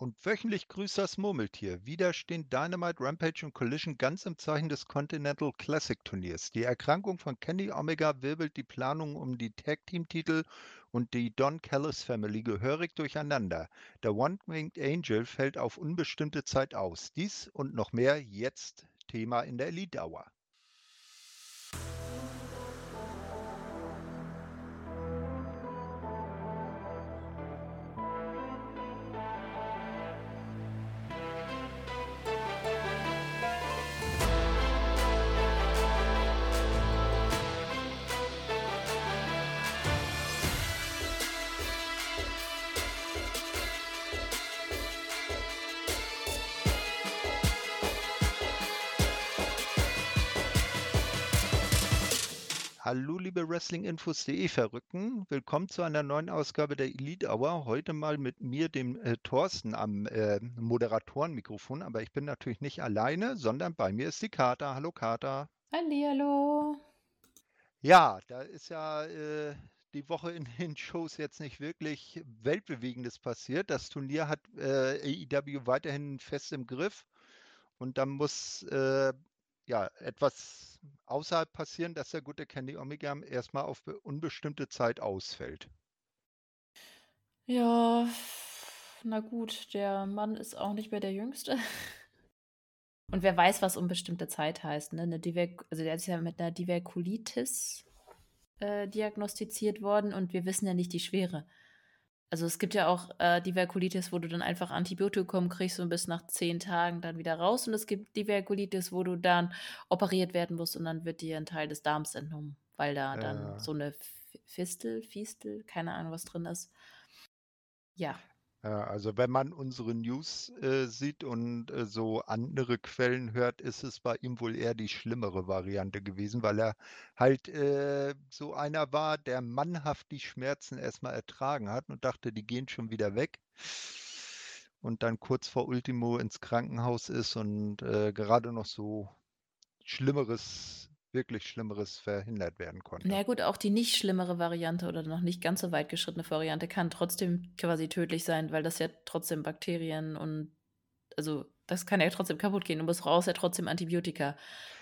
Und wöchentlich grüßt das Murmeltier. Wieder stehen Dynamite, Rampage und Collision ganz im Zeichen des Continental Classic Turniers. Die Erkrankung von Kenny Omega wirbelt die Planungen um die Tag Team Titel und die Don Callis Family gehörig durcheinander. Der One-Winged Angel fällt auf unbestimmte Zeit aus. Dies und noch mehr jetzt Thema in der Elite Hour. Hallo, Wrestlinginfos.de Verrückten. Willkommen zu einer neuen Ausgabe der Elite Hour. Heute mal mit mir, dem äh, Thorsten, am äh, Moderatorenmikrofon. Aber ich bin natürlich nicht alleine, sondern bei mir ist die Kater. Hallo, Kater. Hallihallo. Ja, da ist ja äh, die Woche in den Shows jetzt nicht wirklich Weltbewegendes passiert. Das Turnier hat äh, AEW weiterhin fest im Griff. Und dann muss äh, ja etwas außerhalb passieren, dass der gute Kenny Omega erstmal auf unbestimmte Zeit ausfällt. Ja, na gut, der Mann ist auch nicht mehr der Jüngste. Und wer weiß, was unbestimmte Zeit heißt. Ne? Eine also der ist ja mit einer Diverkulitis äh, diagnostiziert worden und wir wissen ja nicht die Schwere. Also es gibt ja auch äh, Diverkulitis, wo du dann einfach Antibiotikum kriegst und bis nach zehn Tagen dann wieder raus. Und es gibt Diverkulitis, wo du dann operiert werden musst und dann wird dir ein Teil des Darms entnommen, weil da ja. dann so eine Fistel, Fistel, keine Ahnung, was drin ist. Ja. Ja, also wenn man unsere News äh, sieht und äh, so andere Quellen hört, ist es bei ihm wohl eher die schlimmere Variante gewesen, weil er halt äh, so einer war, der mannhaft die Schmerzen erstmal ertragen hat und dachte, die gehen schon wieder weg. Und dann kurz vor Ultimo ins Krankenhaus ist und äh, gerade noch so Schlimmeres wirklich Schlimmeres verhindert werden konnte. Na gut, auch die nicht schlimmere Variante oder noch nicht ganz so weit geschrittene Variante kann trotzdem quasi tödlich sein, weil das ja trotzdem Bakterien und also das kann ja trotzdem kaputt gehen. Du musst raus ja trotzdem Antibiotika.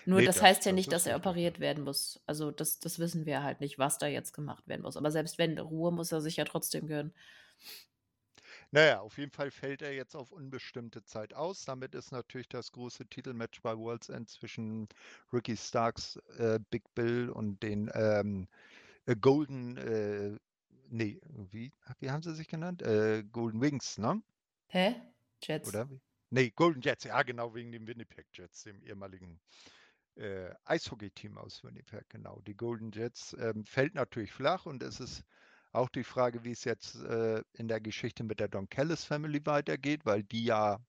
Nur nee, das, das, heißt ja das nicht, dass er operiert werden muss. Also das, das wissen wir halt nicht, was da jetzt gemacht werden muss. Aber selbst wenn, Ruhe muss er sich ja trotzdem gönnen. Naja, auf jeden Fall fällt er jetzt auf unbestimmte Zeit aus. Damit ist natürlich das große Titelmatch bei World's End zwischen Ricky Starks, äh, Big Bill und den ähm, äh, Golden, äh, nee, wie, wie haben sie sich genannt? Äh, Golden Wings, ne? Hä? Jets? Oder? Nee, Golden Jets, ja genau, wegen dem Winnipeg Jets, dem ehemaligen äh, Eishockey-Team aus Winnipeg, genau. Die Golden Jets ähm, fällt natürlich flach und es ist auch die Frage, wie es jetzt äh, in der Geschichte mit der Don Callis Family weitergeht, weil die ja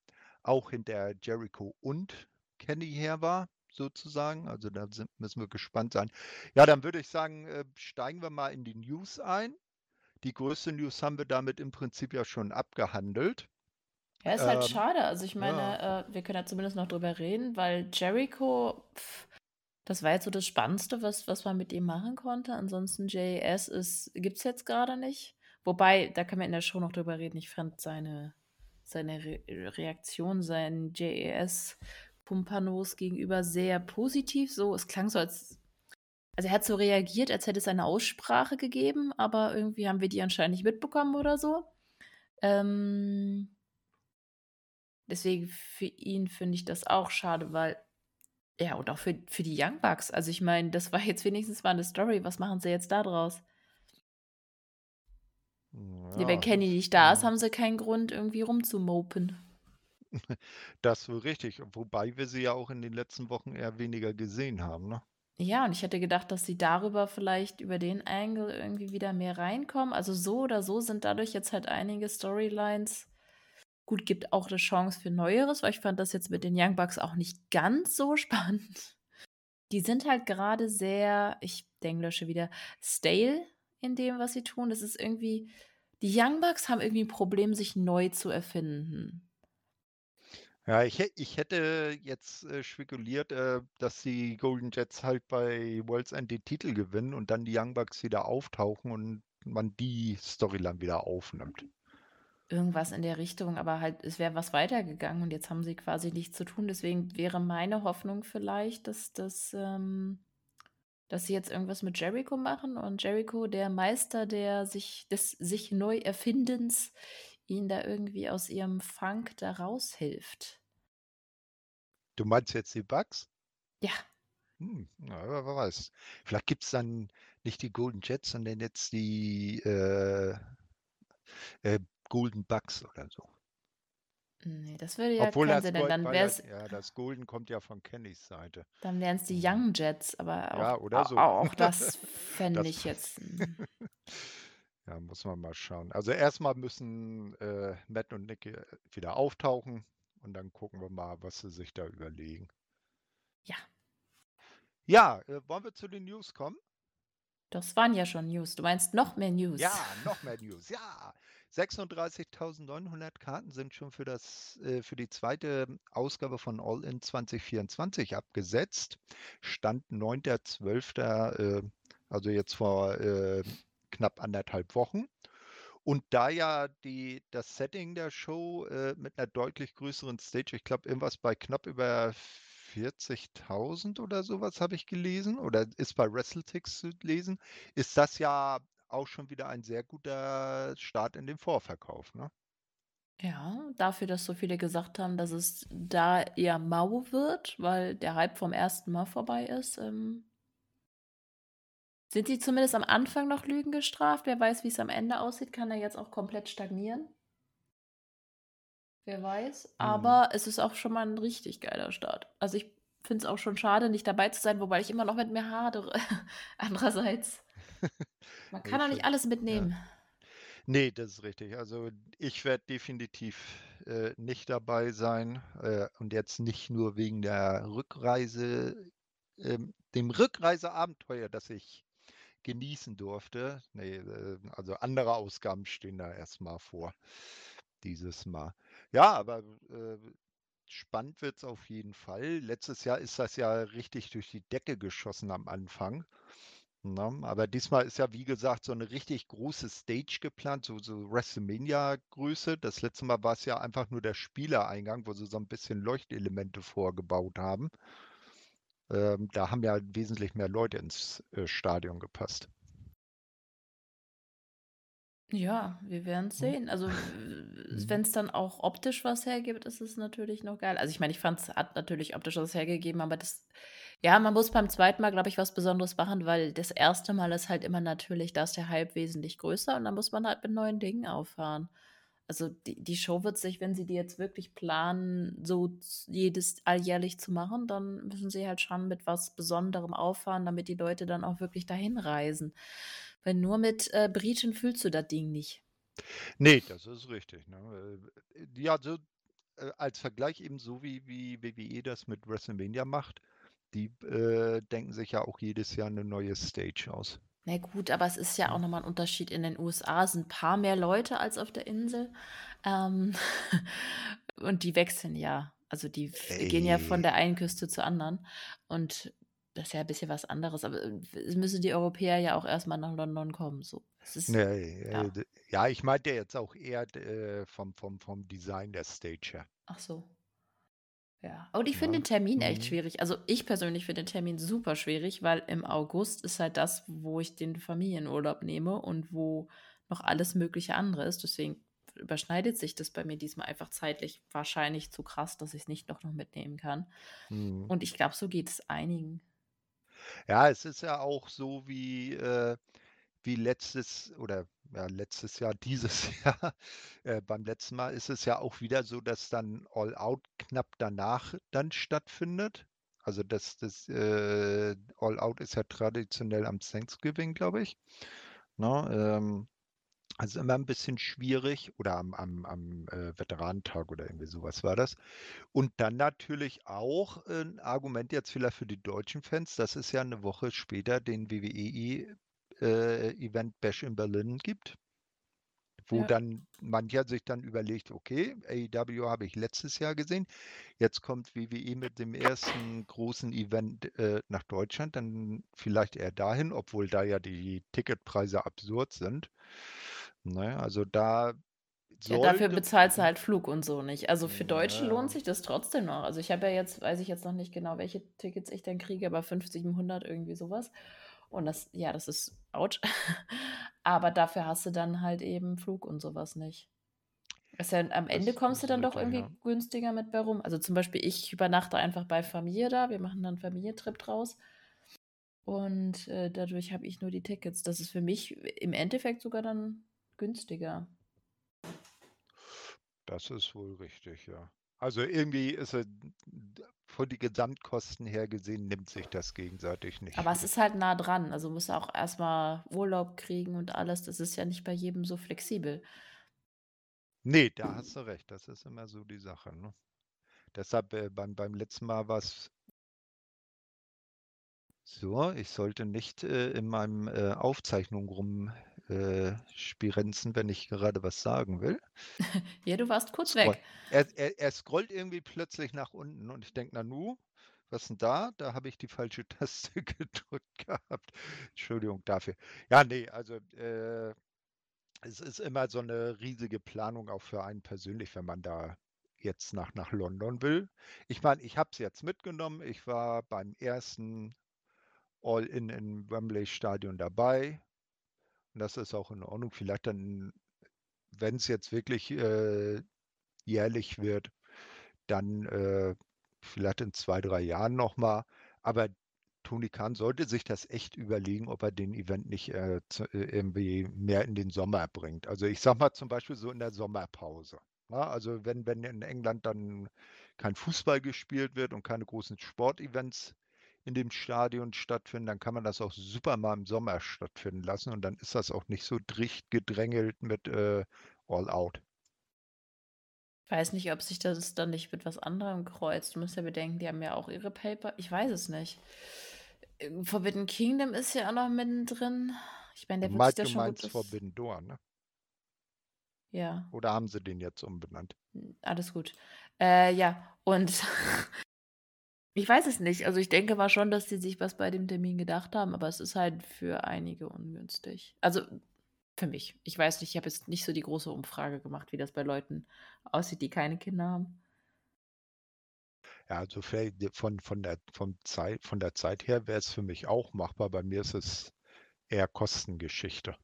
auch hinter Jericho und Kenny her war, sozusagen. Also da sind, müssen wir gespannt sein. Ja, dann würde ich sagen, äh, steigen wir mal in die News ein. Die größte News haben wir damit im Prinzip ja schon abgehandelt. Ja, ist halt ähm, schade. Also ich meine, ja. äh, wir können ja zumindest noch drüber reden, weil Jericho, pff, das war jetzt so das Spannendste, was, was man mit ihm machen konnte. Ansonsten JAS gibt es jetzt gerade nicht. Wobei, da kann man in der Show noch drüber reden. Ich fand seine, seine Re Reaktion, sein JAS-Pumpanos gegenüber sehr positiv. So, es klang so, als. Also er hat so reagiert, als hätte es eine Aussprache gegeben, aber irgendwie haben wir die anscheinend nicht mitbekommen oder so. Ähm, deswegen für ihn finde ich das auch schade, weil ja, und auch für, für die Young Bucks. Also ich meine, das war jetzt wenigstens mal eine Story. Was machen sie jetzt da draus? Ja, wenn Kenny nicht da ist, haben sie keinen Grund, irgendwie rumzumopen. Das ist richtig. Wobei wir sie ja auch in den letzten Wochen eher weniger gesehen haben, ne? Ja, und ich hätte gedacht, dass sie darüber vielleicht über den Angle irgendwie wieder mehr reinkommen. Also so oder so sind dadurch jetzt halt einige Storylines Gut, gibt auch eine Chance für Neueres, weil ich fand das jetzt mit den Young Bucks auch nicht ganz so spannend. Die sind halt gerade sehr, ich denke, lösche wieder, stale in dem, was sie tun. Das ist irgendwie, die Young Bucks haben irgendwie ein Problem, sich neu zu erfinden. Ja, ich, ich hätte jetzt äh, spekuliert, äh, dass die Golden Jets halt bei World's End den Titel gewinnen und dann die Young Bucks wieder auftauchen und man die Storyline wieder aufnimmt. Irgendwas in der Richtung, aber halt, es wäre was weitergegangen und jetzt haben sie quasi nichts zu tun. Deswegen wäre meine Hoffnung vielleicht, dass das, ähm, dass sie jetzt irgendwas mit Jericho machen und Jericho, der Meister der sich, des sich neu Erfindens, ihn da irgendwie aus ihrem Funk da raushilft. Du meinst jetzt die Bugs? Ja. Hm, ja, wer weiß. Vielleicht gibt es dann nicht die Golden Jets, sondern jetzt die äh, äh, Golden Bugs oder so. Nee, das würde ja Obwohl keinen Sinn, denn dann wäre es, ja, das Golden kommt ja von Kennys Seite. dann wären es die Mhm. Young Jets, aber auch, Ja, so. au- auch das fände ich jetzt. hm. Ja, muss man mal schauen. Also erstmal müssen äh, Matt und Nick äh, wieder auftauchen und dann gucken wir mal, was sie sich da überlegen. Ja. Ja, äh, wollen wir zu den News kommen? Das waren ja schon News. Du meinst noch mehr News? Ja, noch mehr News. Ja, 36.900 Karten sind schon für, das, äh, für die zweite Ausgabe von All In 2024 abgesetzt. Stand 9.12., äh, also jetzt vor äh, knapp anderthalb Wochen. Und da ja die, das Setting der Show äh, mit einer deutlich größeren Stage, ich glaube, irgendwas bei knapp über 40.000 oder sowas habe ich gelesen oder ist bei WrestleTix zu lesen, ist das ja auch schon wieder ein sehr guter Start in den Vorverkauf. Ne? Ja, dafür, dass so viele gesagt haben, dass es da eher mau wird, weil der Hype vom ersten Mal vorbei ist. Ähm, sind die zumindest am Anfang noch Lügen gestraft? Wer weiß, wie es am Ende aussieht, kann er jetzt auch komplett stagnieren. Wer weiß. Aber es ist auch schon mal ein richtig geiler Start. Also ich finde es auch schon schade, nicht dabei zu sein, wobei ich immer noch mit mir hadere. Andererseits. Man kann doch nicht alles mitnehmen. Nee, das ist richtig. Also ich werde definitiv äh, nicht dabei sein äh, und jetzt nicht nur wegen der Rückreise, ähm, dem Rückreiseabenteuer, das ich genießen durfte. Nee, äh, also andere Ausgaben stehen da erstmal vor dieses Mal. Ja, aber äh, spannend wird es auf jeden Fall. Letztes Jahr ist das ja richtig durch die Decke geschossen am Anfang. Ne? Aber diesmal ist ja, wie gesagt, so eine richtig große Stage geplant, so, so WrestleMania-Größe. Das letzte Mal war es ja einfach nur der Spielereingang, wo sie so ein bisschen Leuchtelemente vorgebaut haben. Ähm, da haben ja wesentlich mehr Leute ins äh, Stadion gepasst. Ja, wir werden es Hm. sehen. Also, wenn es dann auch optisch was hergibt, ist es natürlich noch geil. Also, ich meine, ich fand es hat natürlich optisch was hergegeben, aber das ja, man muss beim zweiten Mal, glaube ich, was Besonderes machen, weil das erste Mal ist halt immer natürlich, da ist der Hype wesentlich größer und dann muss man halt mit neuen Dingen auffahren. Also, die die Show wird sich, wenn sie die jetzt wirklich planen, so jedes alljährlich zu machen, dann müssen sie halt schon mit was Besonderem auffahren, damit die Leute dann auch wirklich dahin reisen. Weil nur mit, äh, Briten füllst du das Ding nicht. Nee, das ist richtig. Ne? Äh, Ja, so äh, als Vergleich eben so wie, wie WWE das mit WrestleMania macht, die äh, denken sich ja auch jedes Jahr eine neue Stage aus. Na gut, aber es ist ja auch Hm. noch mal 'n Unterschied. In den USA sind 'n paar mehr Leute als auf der Insel. Ähm, und die wechseln ja. Also, die f gehen ja von Ey. der einen Küste zur anderen. Und das ist ja 'n bisschen was anderes. Aber, äh, es müssen die Europäer ja auch erst mal nach London kommen, so. Ist Nee, ja. äh, ja, ich meinte jetzt auch eher äh, vom vom vom Design der Stage her. Ach so. Ja. Und ich finde Ja. den Termin echt Mhm. schwierig. Also, ich persönlich finde den Termin super schwierig, weil im August ist halt das, wo ich den Familienurlaub nehme und wo noch alles mögliche andere ist. Deswegen überschneidet sich das bei mir diesmal einfach zeitlich wahrscheinlich zu krass, dass ich's nicht doch noch mitnehmen kann. Mhm. Und ich glaube, so geht es einigen. Ja, es ist ja auch so wie, äh, wie letztes oder ja, letztes Jahr, dieses Jahr. Äh, beim letzten Mal ist es ja auch wieder so, dass dann All Out knapp danach dann stattfindet. Also das, das äh, All Out ist ja traditionell am Thanksgiving, glaube ich. Ne? Ähm, also immer ein bisschen schwierig oder am, am, am äh, Veteranentag oder irgendwie sowas war das. Und dann natürlich auch ein Argument jetzt vielleicht für die deutschen Fans, dass es ja eine Woche später den WWE äh, Event Bash in Berlin gibt, wo Ja. dann mancher sich dann überlegt, okay, AEW habe ich letztes Jahr gesehen, jetzt kommt WWE mit dem ersten großen Event äh, nach Deutschland, dann vielleicht eher dahin, obwohl da ja die Ticketpreise absurd sind. Ne, also da Ja, dafür bezahlst du halt Flug und so nicht. Also für Deutsche ja. lohnt sich das trotzdem noch. Also ich habe ja jetzt, weiß ich jetzt noch nicht genau, welche Tickets ich dann kriege, aber 50, 700 irgendwie sowas. Und das, ja, das ist ouch. aber dafür hast du dann halt eben Flug und sowas nicht. Ja, am Ende das, kommst du dann doch irgendwie ja. günstiger mit bei rum. Also zum Beispiel, ich übernachte einfach bei Familie da. Wir machen dann einen Familientrip draus. Und äh, dadurch habe ich nur die Tickets. Das ist für mich im Endeffekt sogar dann günstiger. Das ist wohl richtig, ja. Also irgendwie ist es von den Gesamtkosten her gesehen, nimmt sich das gegenseitig nicht. Aber es ist halt nah dran. Also muss auch erstmal Urlaub kriegen und alles. Das ist ja nicht bei jedem so flexibel. Nee, da hast du recht. Das ist immer so die Sache. Ne? Deshalb äh, beim, beim letzten Mal war es so, ich sollte nicht äh, in meinem äh, Aufzeichnung rumspirenzen, äh, wenn ich gerade was sagen will. ja, du warst kurz Scroll. weg. Er, er, er, scrollt irgendwie plötzlich nach unten und ich denke, Nanu, was denn da? Da habe ich die falsche Taste gedrückt gehabt. Entschuldigung dafür. Ja, nee, also äh, es ist immer so eine riesige Planung auch für einen persönlich, wenn man da jetzt nach, nach London will. Ich meine, ich habe es jetzt mitgenommen. Ich war beim ersten All-In im Wembley Stadion dabei. Und das ist auch in Ordnung. Vielleicht dann, wenn es jetzt wirklich äh, jährlich wird, dann äh, vielleicht in zwei, drei Jahren nochmal. Aber Tony Khan sollte sich das echt überlegen, ob er den Event nicht äh, zu, äh, irgendwie mehr in den Sommer bringt. Also ich sag mal zum Beispiel so in der Sommerpause. Na, ne? also wenn, wenn in England dann kein Fußball gespielt wird und keine großen Sportevents in dem Stadion stattfinden, dann kann man das auch super mal im Sommer stattfinden lassen und dann ist das auch nicht so dicht gedrängelt mit äh, All Out. Ich weiß nicht, ob sich das dann nicht mit was anderem kreuzt. Du musst ja bedenken, die haben ja auch ihre Paper. Ich weiß es nicht. Äh, Forbidden Kingdom ist ja auch noch mittendrin. Ich meine, der wird sich da schon gut... Forbidden Door, ne? Ja. Oder haben sie den jetzt umbenannt? Hm, alles gut. Äh, ja, und Ich weiß es nicht. Also ich denke mal schon, dass die sich was bei dem Termin gedacht haben, aber es ist halt für einige ungünstig. Also für mich. Ich weiß nicht, ich habe jetzt nicht so die große Umfrage gemacht, wie das bei Leuten aussieht, die keine Kinder haben. Ja, also von, von, der, von, Zeit, von der Zeit her wäre es für mich auch machbar. Bei mir ist es eher Kostengeschichte.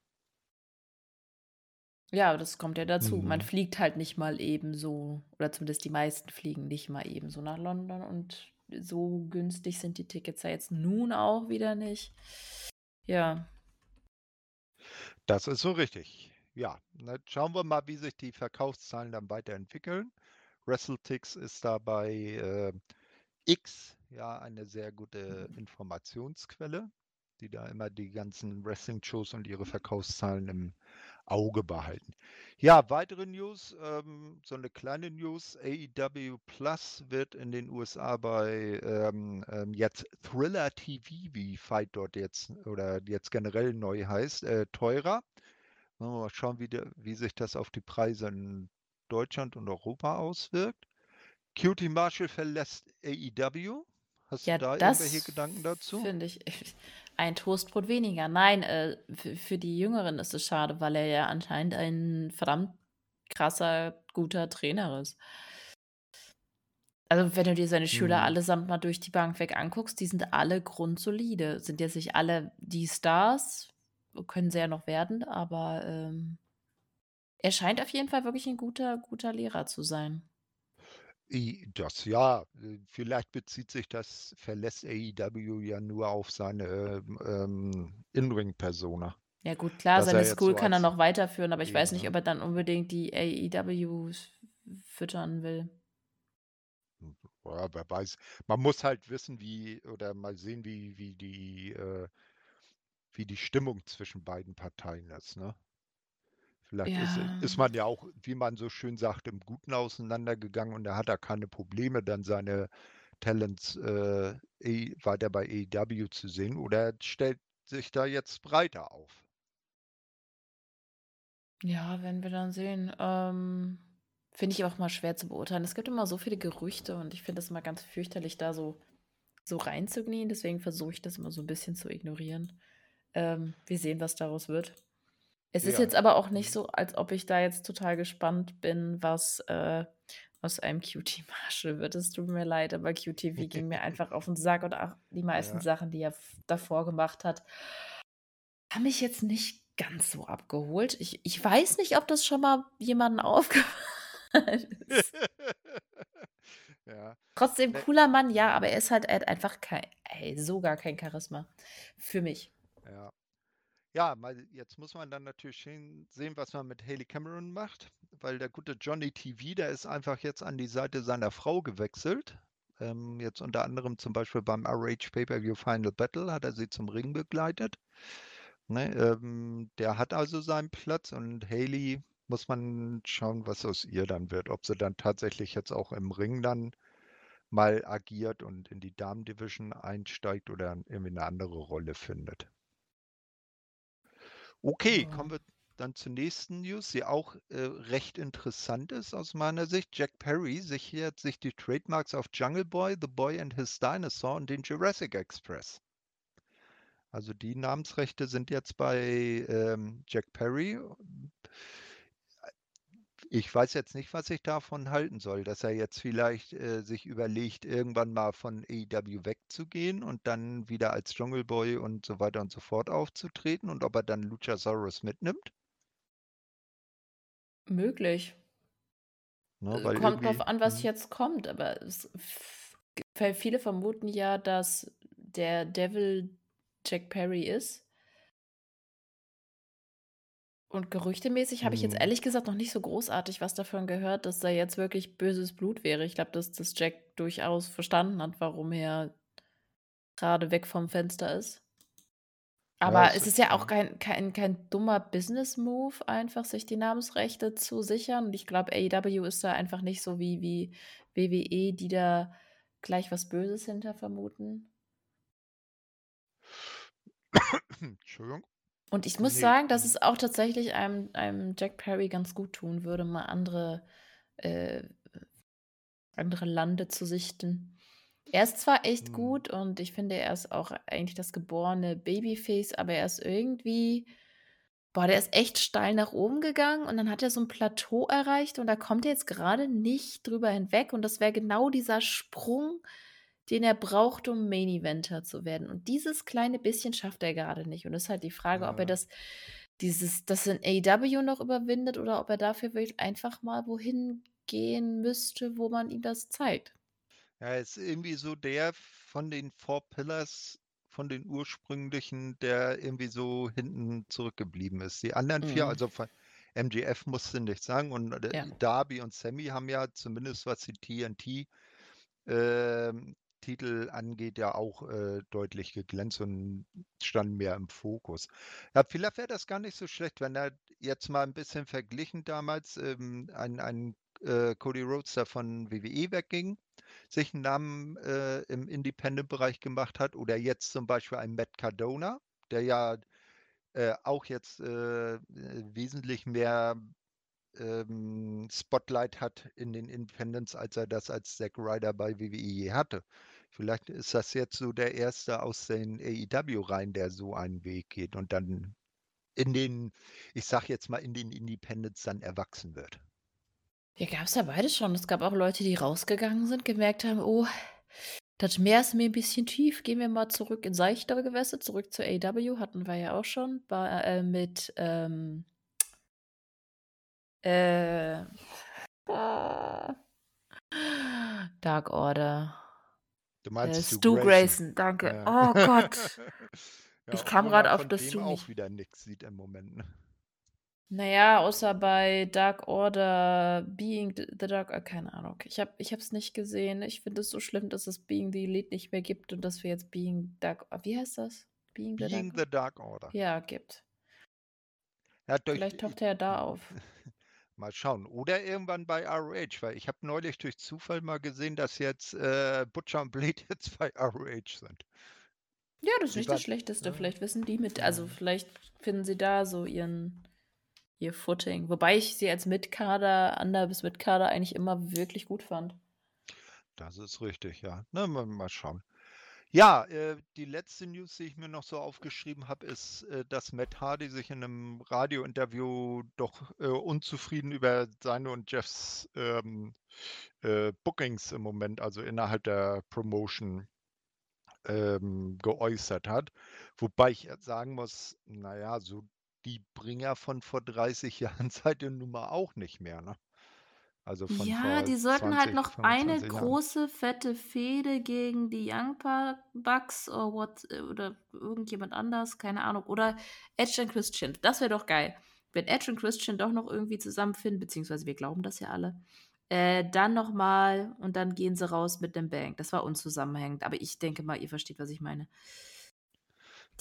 Ja, das kommt ja dazu. Man mhm. fliegt halt nicht mal ebenso, oder zumindest die meisten fliegen nicht mal ebenso nach London und so günstig sind die Tickets ja jetzt nun auch wieder nicht. Ja. Das ist so richtig. Ja, na, schauen wir mal, wie sich die Verkaufszahlen dann weiterentwickeln. WrestleTix ist dabei äh, X, ja, eine sehr gute Informationsquelle, die da immer die ganzen Wrestling-Shows und ihre Verkaufszahlen im Auge behalten. Ja, weitere News, ähm, so eine kleine News. AEW Plus wird in den USA bei ähm, ähm, jetzt Thriller TV, wie Fight dort jetzt oder jetzt generell neu heißt, äh, teurer. Mal schauen, wie, de, wie sich das auf die Preise in Deutschland und Europa auswirkt. Cutie Marshall verlässt AEW. Hast ja, du da irgendwelche Gedanken dazu? Finde ich. Ein Toastbrot weniger. Nein, äh, für, die Jüngeren ist es schade, weil er ja anscheinend ein verdammt krasser, guter Trainer ist. Also, wenn du dir seine Schüler mhm. allesamt mal durch die Bank weg anguckst, die sind alle grundsolide. Sind jetzt nicht alle die Stars, können sie ja noch werden, aber ähm, er scheint auf jeden Fall wirklich ein guter, guter Lehrer zu sein. Das ja, äh, vielleicht bezieht sich das verlässt AEW ja nur auf seine ähm, ähm, In-Ring-Persona. Ja gut, klar, seine School so kann er noch weiterführen, aber ich weiß nicht, ob er dann unbedingt die AEW füttern will. Ja, wer weiß. Man muss halt wissen, wie, oder mal sehen, wie, wie die, äh, wie die Stimmung zwischen beiden Parteien ist, ne? Vielleicht ist, ist man ja auch, wie man so schön sagt, im Guten auseinandergegangen und er hat da keine Probleme, dann seine Talents äh, eh, weiter bei AEW zu sehen oder stellt sich da jetzt breiter auf. Ja, werden wir dann sehen. Ähm, finde ich auch mal schwer zu beurteilen. Es gibt immer so viele Gerüchte und ich finde es immer ganz fürchterlich, da so, so reinzugehen. Deswegen versuche ich das immer so ein bisschen zu ignorieren. Ähm, wir sehen, was daraus wird. Es ist jetzt aber auch nicht so, als ob ich da jetzt total gespannt bin, was, äh, aus einem QT Marshall wird. Es tut mir leid, aber QTV ging mir einfach auf den Sack und auch die meisten Ja. Sachen, die er davor gemacht hat, haben mich jetzt nicht ganz so abgeholt. Ich ich weiß nicht, ob das schon mal jemandem aufgefallen ist. Ja. Trotzdem Ne cooler Mann, ja, aber er ist halt er hat einfach kein ey, so gar kein Charisma für mich. Ja. Ja, jetzt muss man dann natürlich sehen, was man mit Haley Cameron macht, weil der gute Johnny TV, der ist einfach jetzt an die Seite seiner Frau gewechselt. Ähm, jetzt unter anderem zum Beispiel beim RH Pay-Per-View Final Battle hat er sie zum Ring begleitet. Ne, ähm, der hat also seinen Platz und Haley muss man schauen, was aus ihr dann wird. Ob sie dann tatsächlich jetzt auch im Ring dann mal agiert und in die Damen-Division einsteigt oder irgendwie eine andere Rolle findet. Okay, kommen wir dann zur nächsten News, die auch äh, recht interessant ist aus meiner Sicht. Jack Perry sichert sich die Trademarks auf Jungle Boy, The Boy and His Dinosaur und den Jurassic Express. Also die Namensrechte sind jetzt bei ähm, Jack Perry ich weiß jetzt nicht, was ich davon halten soll, dass er jetzt vielleicht äh, sich überlegt, irgendwann mal von AEW wegzugehen und dann wieder als Jungle Boy und so weiter und so fort aufzutreten und ob er dann Luchasaurus mitnimmt. Möglich. Ne, äh, kommt drauf an, was hm. jetzt kommt, aber es, viele vermuten ja, dass der Devil Jack Perry ist und gerüchtemäßig habe ich jetzt mhm. ehrlich gesagt noch nicht so großartig was davon gehört, dass da jetzt wirklich böses Blut wäre. Ich glaube, dass das Jack durchaus verstanden hat, warum er gerade weg vom Fenster ist. Aber ja, es ist ja auch kein, kein, kein dummer Business-Move, einfach sich die Namensrechte zu sichern. Und ich glaube, AEW ist da einfach nicht so wie, wie WWE, die da gleich was Böses hinter vermuten. Entschuldigung. Und ich muss Ne, sagen, dass es auch tatsächlich einem einem Jack Perry ganz gut tun würde, mal andere äh, andere Lande zu sichten. Er ist zwar echt Mhm. gut und ich finde, er ist auch eigentlich das geborene Babyface, aber er ist irgendwie boah, der ist echt steil nach oben gegangen und dann hat er so ein Plateau erreicht und da kommt er jetzt gerade nicht drüber hinweg und das wäre genau dieser Sprung den er braucht, um Main Eventer zu werden. Und dieses kleine bisschen schafft er gerade nicht. Und es ist halt die Frage, ob er das, dieses, das in AW noch überwindet oder ob er dafür wirklich einfach mal wohin gehen müsste, wo man ihm das zeigt. Ja, er ist irgendwie so der von den Four Pillars, von den ursprünglichen, der irgendwie so hinten zurückgeblieben ist. Die anderen vier, mhm. also von MGF musste nichts sagen und äh, ja. Darby und Sammy haben ja zumindest was die TNT ähm, Titel angeht, ja auch äh, deutlich geglänzt und stand mehr im Fokus. Ja, vielleicht wäre das gar nicht so schlecht, wenn er jetzt mal ein bisschen verglichen damals ähm, ein, ein äh, Cody Rhodes von WWE wegging, sich einen Namen äh, im Independent-Bereich gemacht hat oder jetzt zum Beispiel ein Matt Cardona, der ja äh, auch jetzt äh, wesentlich mehr ähm, Spotlight hat in den Independents, als er das als Zack Ryder bei WWE je hatte. Vielleicht ist das jetzt so der erste aus den AEW-Reihen, der so einen Weg geht und dann in den, ich sag jetzt mal, in den Independents dann erwachsen wird. Ja, gab es ja beides schon. Es gab auch Leute, die rausgegangen sind, gemerkt haben, oh, das Meer ist mir ein bisschen tief, gehen wir mal zurück in seichtere Gewässer, zurück zur AEW, hatten wir ja auch schon, bei, äh, mit, ähm, äh, Dark Order. Du meinst Äh, Stu Grayson, Grayson. danke. Ja. Oh Gott. Ja, Ich kam gerade auf das dem auch wieder nichts sieht im Moment, ne? Naja, außer bei Dark Order, Being the Dark, äh, keine Ahnung. Ich habe ich es nicht gesehen. Ich finde es so schlimm, dass es Being the Elite nicht mehr gibt und dass wir jetzt Being Dark, wie heißt das? Being the Dark, Being the Dark Order. ja, gibt. Ja, durch, Vielleicht taucht er ja da auf. Mal schauen. Oder irgendwann bei ROH, weil ich habe neulich durch Zufall mal gesehen, dass jetzt äh, Butcher und Blade jetzt bei ROH sind. Ja, das ist nicht das Schlechteste. Vielleicht wissen die mit, also vielleicht finden sie da so ihren ihr Footing. Wobei ich sie als Mitkader, Under bis Mitkader eigentlich immer wirklich gut fand. Das ist richtig, ja. Na, mal, mal schauen. Ja, äh, die letzte News, die ich mir noch so aufgeschrieben habe, ist, äh, dass Matt Hardy sich in einem Radiointerview doch äh, unzufrieden über seine und Jeffs ähm, äh, Bookings im Moment, also innerhalb der Promotion, ähm, geäußert hat. Wobei ich sagen muss, naja, so die Bringer von vor 30 Jahren seid ihr nun mal auch nicht mehr, ne? Also von Ja, die sollten halt 20, noch eine 25 Jahren. große, fette Fehde gegen die Young Pa- Bucks oder, what, oder irgendjemand anders, keine Ahnung. Oder Edge und Christian. Das wäre doch geil. Wenn Edge und Christian doch noch irgendwie zusammenfinden, beziehungsweise wir glauben das ja alle, äh, dann nochmal und dann gehen sie raus mit dem Bang. Das war unzusammenhängend. Aber ich denke mal, ihr versteht, was ich meine.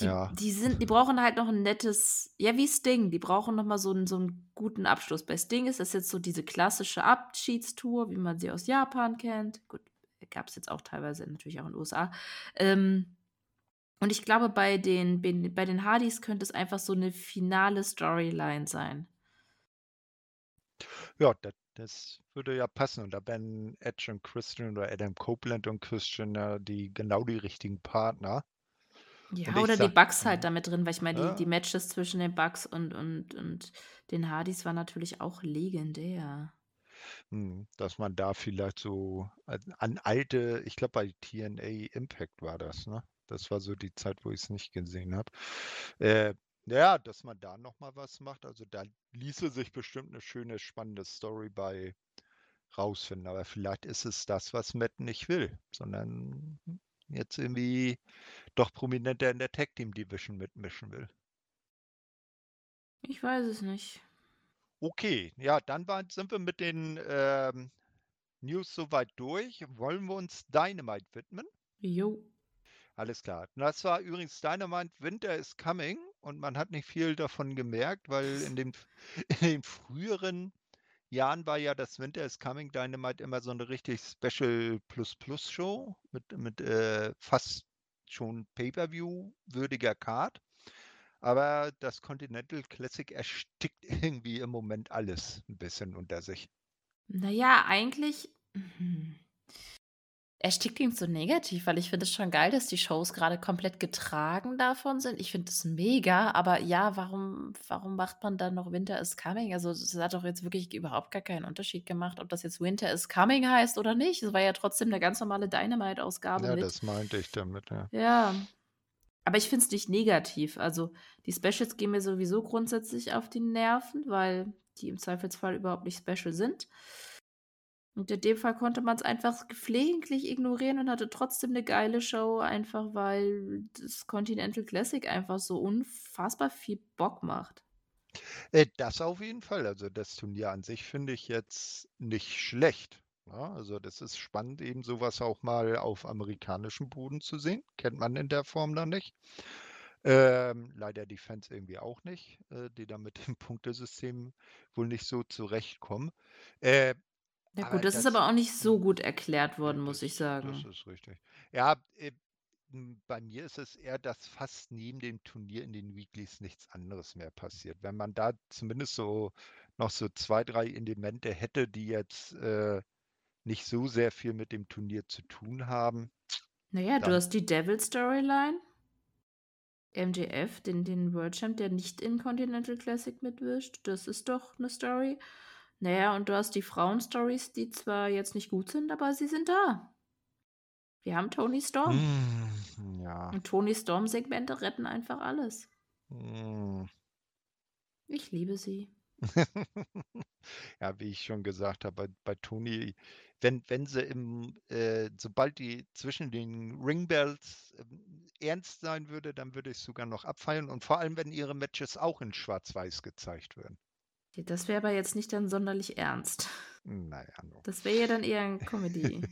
Die, Ja. die, sind, die brauchen halt noch ein nettes, ja, wie Sting, die brauchen noch mal so einen, so einen guten Abschluss. Bei Sting ist das jetzt so diese klassische Abschiedstour, wie man sie aus Japan kennt. Gut, gab es jetzt auch teilweise natürlich auch in den USA. Ähm, und ich glaube, bei den, bei den Hardys könnte es einfach so eine finale Storyline sein. Ja, das, das würde ja passen. Und da wären Edge und Christian oder Adam Copeland und Christian ja die genau die richtigen Partner. Ja, oder die Bugs halt damit drin, weil ich meine, ja. die, die Matches zwischen den Bugs und, und, und den Hardys waren natürlich auch legendär. Hm, dass man da vielleicht so an alte, ich glaube bei TNA Impact war das, ne? Das war so die Zeit, wo ich es nicht gesehen habe. Äh, ja, dass man da nochmal was macht. Also da ließe sich bestimmt eine schöne, spannende Story bei rausfinden. Aber vielleicht ist es das, was Matt nicht will, sondern jetzt irgendwie doch prominenter in der Tag Team Division mitmischen will. Ich weiß es nicht. Okay, ja, dann war, sind wir mit den ähm, News soweit durch. Wollen wir uns Dynamite widmen? Jo. Alles klar. Das war übrigens Dynamite Winter is Coming und man hat nicht viel davon gemerkt, weil in den, in den früheren Jahren war ja das Winter is Coming Dynamite immer so eine richtig Special Plus Plus Show mit, mit äh, fast schon Pay-per-View würdiger Card. Aber das Continental Classic erstickt irgendwie im Moment alles ein bisschen unter sich. Naja, eigentlich. Erstickt klingt so negativ, weil ich finde es schon geil, dass die Shows gerade komplett getragen davon sind. Ich finde es mega, aber ja, warum, warum macht man dann noch Winter is Coming? Also, es hat doch jetzt wirklich überhaupt gar keinen Unterschied gemacht, ob das jetzt Winter is Coming heißt oder nicht. Es war ja trotzdem eine ganz normale Dynamite-Ausgabe. Ja, mit. das meinte ich damit, ja. Ja. Aber ich finde es nicht negativ. Also, die Specials gehen mir sowieso grundsätzlich auf die Nerven, weil die im Zweifelsfall überhaupt nicht special sind. Und in dem Fall konnte man es einfach geflegentlich ignorieren und hatte trotzdem eine geile Show, einfach weil das Continental Classic einfach so unfassbar viel Bock macht. Äh, das auf jeden Fall. Also das Turnier an sich finde ich jetzt nicht schlecht. Ne? also das ist spannend, eben sowas auch mal auf amerikanischem Boden zu sehen. Kennt man in der Form noch nicht. Ähm, leider die Fans irgendwie auch nicht, äh, die da mit dem Punktesystem wohl nicht so zurechtkommen. Äh, ja gut, das, das, ist aber auch nicht so gut erklärt worden, muss ich sagen. Das ist richtig. Ja, äh, bei mir ist es eher, dass fast neben dem Turnier in den Weeklies nichts anderes mehr passiert. Wenn man da zumindest so noch so zwei, drei Elemente hätte, die jetzt äh, nicht so sehr viel mit dem Turnier zu tun haben. Naja, du hast die Devil Storyline. MJF, den, den World Champ, der nicht in Continental Classic mitwischt. Das ist doch eine Story. Naja, und du hast die Frauenstories, die zwar jetzt nicht gut sind, aber sie sind da. Wir haben Tony Storm. Mm, ja. Und Tony Storm-Segmente retten einfach alles. Mm. Ich liebe sie. ja, wie ich schon gesagt habe, bei, bei Tony, wenn, wenn sie im, äh, sobald die zwischen den Ringbells äh, ernst sein würde, dann würde ich es sogar noch abfeiern. Und vor allem, wenn ihre Matches auch in Schwarz-Weiß gezeigt würden. Das wäre aber jetzt nicht dann sonderlich ernst. Naja, no. Das wäre ja dann eher ein Comedy.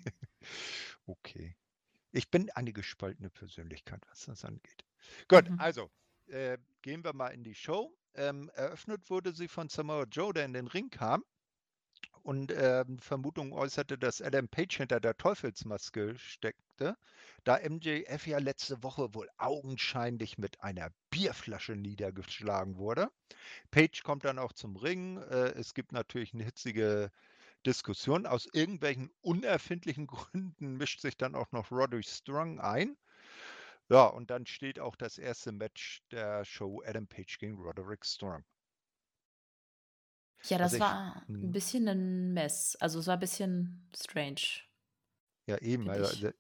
okay. Ich bin eine gespaltene Persönlichkeit, was das angeht. Gut, mhm. also äh, gehen wir mal in die Show. Ähm, eröffnet wurde sie von Samoa Joe, der in den Ring kam und äh, Vermutung äußerte, dass Adam Page hinter der Teufelsmaske steckte, da MJF ja letzte Woche wohl augenscheinlich mit einer Bierflasche niedergeschlagen wurde. Page kommt dann auch zum Ring. Äh, es gibt natürlich eine hitzige Diskussion. Aus irgendwelchen unerfindlichen Gründen mischt sich dann auch noch Roderick Strong ein. Ja, und dann steht auch das erste Match der Show Adam Page gegen Roderick Strong. Ja, das also ich, war ein hm. bisschen ein Mess. Also es war ein bisschen strange. Ja, eben. Also,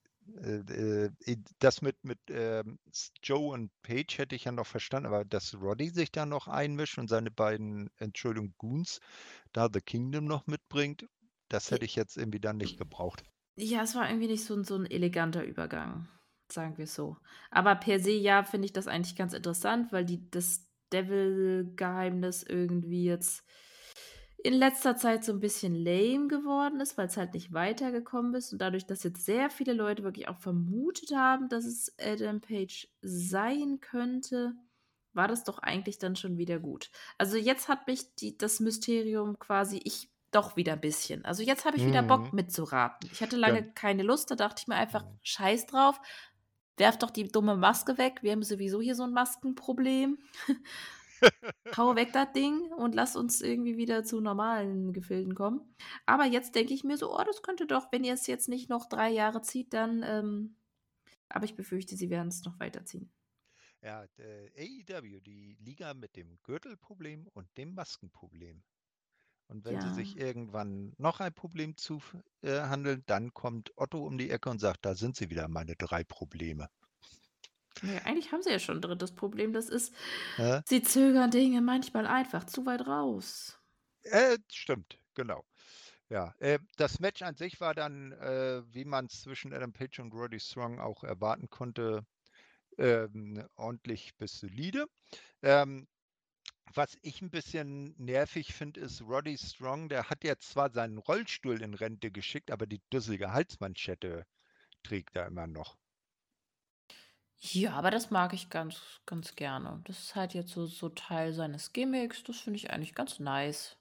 das mit, mit ähm, Joe und Page hätte ich ja noch verstanden, aber dass Roddy sich da noch einmischt und seine beiden, Entschuldigung, Goons da The Kingdom noch mitbringt, das hätte ich jetzt irgendwie dann nicht gebraucht. Ja, es war irgendwie nicht so, so ein eleganter Übergang, sagen wir so. Aber per se, ja, finde ich das eigentlich ganz interessant, weil die, das Devil-Geheimnis irgendwie jetzt in letzter Zeit so ein bisschen lame geworden ist, weil es halt nicht weitergekommen ist und dadurch, dass jetzt sehr viele Leute wirklich auch vermutet haben, dass es Adam Page sein könnte, war das doch eigentlich dann schon wieder gut. Also jetzt hat mich die, das Mysterium quasi, ich doch wieder ein bisschen. Also jetzt habe ich wieder Bock mhm. mitzuraten. Ich hatte lange ja. keine Lust, da dachte ich mir einfach, scheiß drauf, werf doch die dumme Maske weg. Wir haben sowieso hier so ein Maskenproblem. Hau weg das Ding und lass uns irgendwie wieder zu normalen Gefilden kommen. Aber jetzt denke ich mir so, oh, das könnte doch, wenn ihr es jetzt nicht noch drei Jahre zieht, dann. Ähm, aber ich befürchte, sie werden es noch weiterziehen. Ja, AEW, die Liga mit dem Gürtelproblem und dem Maskenproblem. Und wenn ja. sie sich irgendwann noch ein Problem zuhandeln, äh, dann kommt Otto um die Ecke und sagt, da sind sie wieder, meine drei Probleme. Ja, eigentlich haben sie ja schon ein drittes Problem. Das ist, Hä? sie zögern Dinge manchmal einfach zu weit raus. Äh, stimmt, genau. Ja, äh, das Match an sich war dann, äh, wie man es zwischen Adam Page und Roddy Strong auch erwarten konnte, ähm, ordentlich bis solide. Ähm, was ich ein bisschen nervig finde, ist Roddy Strong, der hat ja zwar seinen Rollstuhl in Rente geschickt, aber die dusselige Halsmanschette trägt er immer noch. Ja, aber das mag ich ganz, ganz gerne. Das ist halt jetzt so, so Teil seines Gimmicks. Das finde ich eigentlich ganz nice.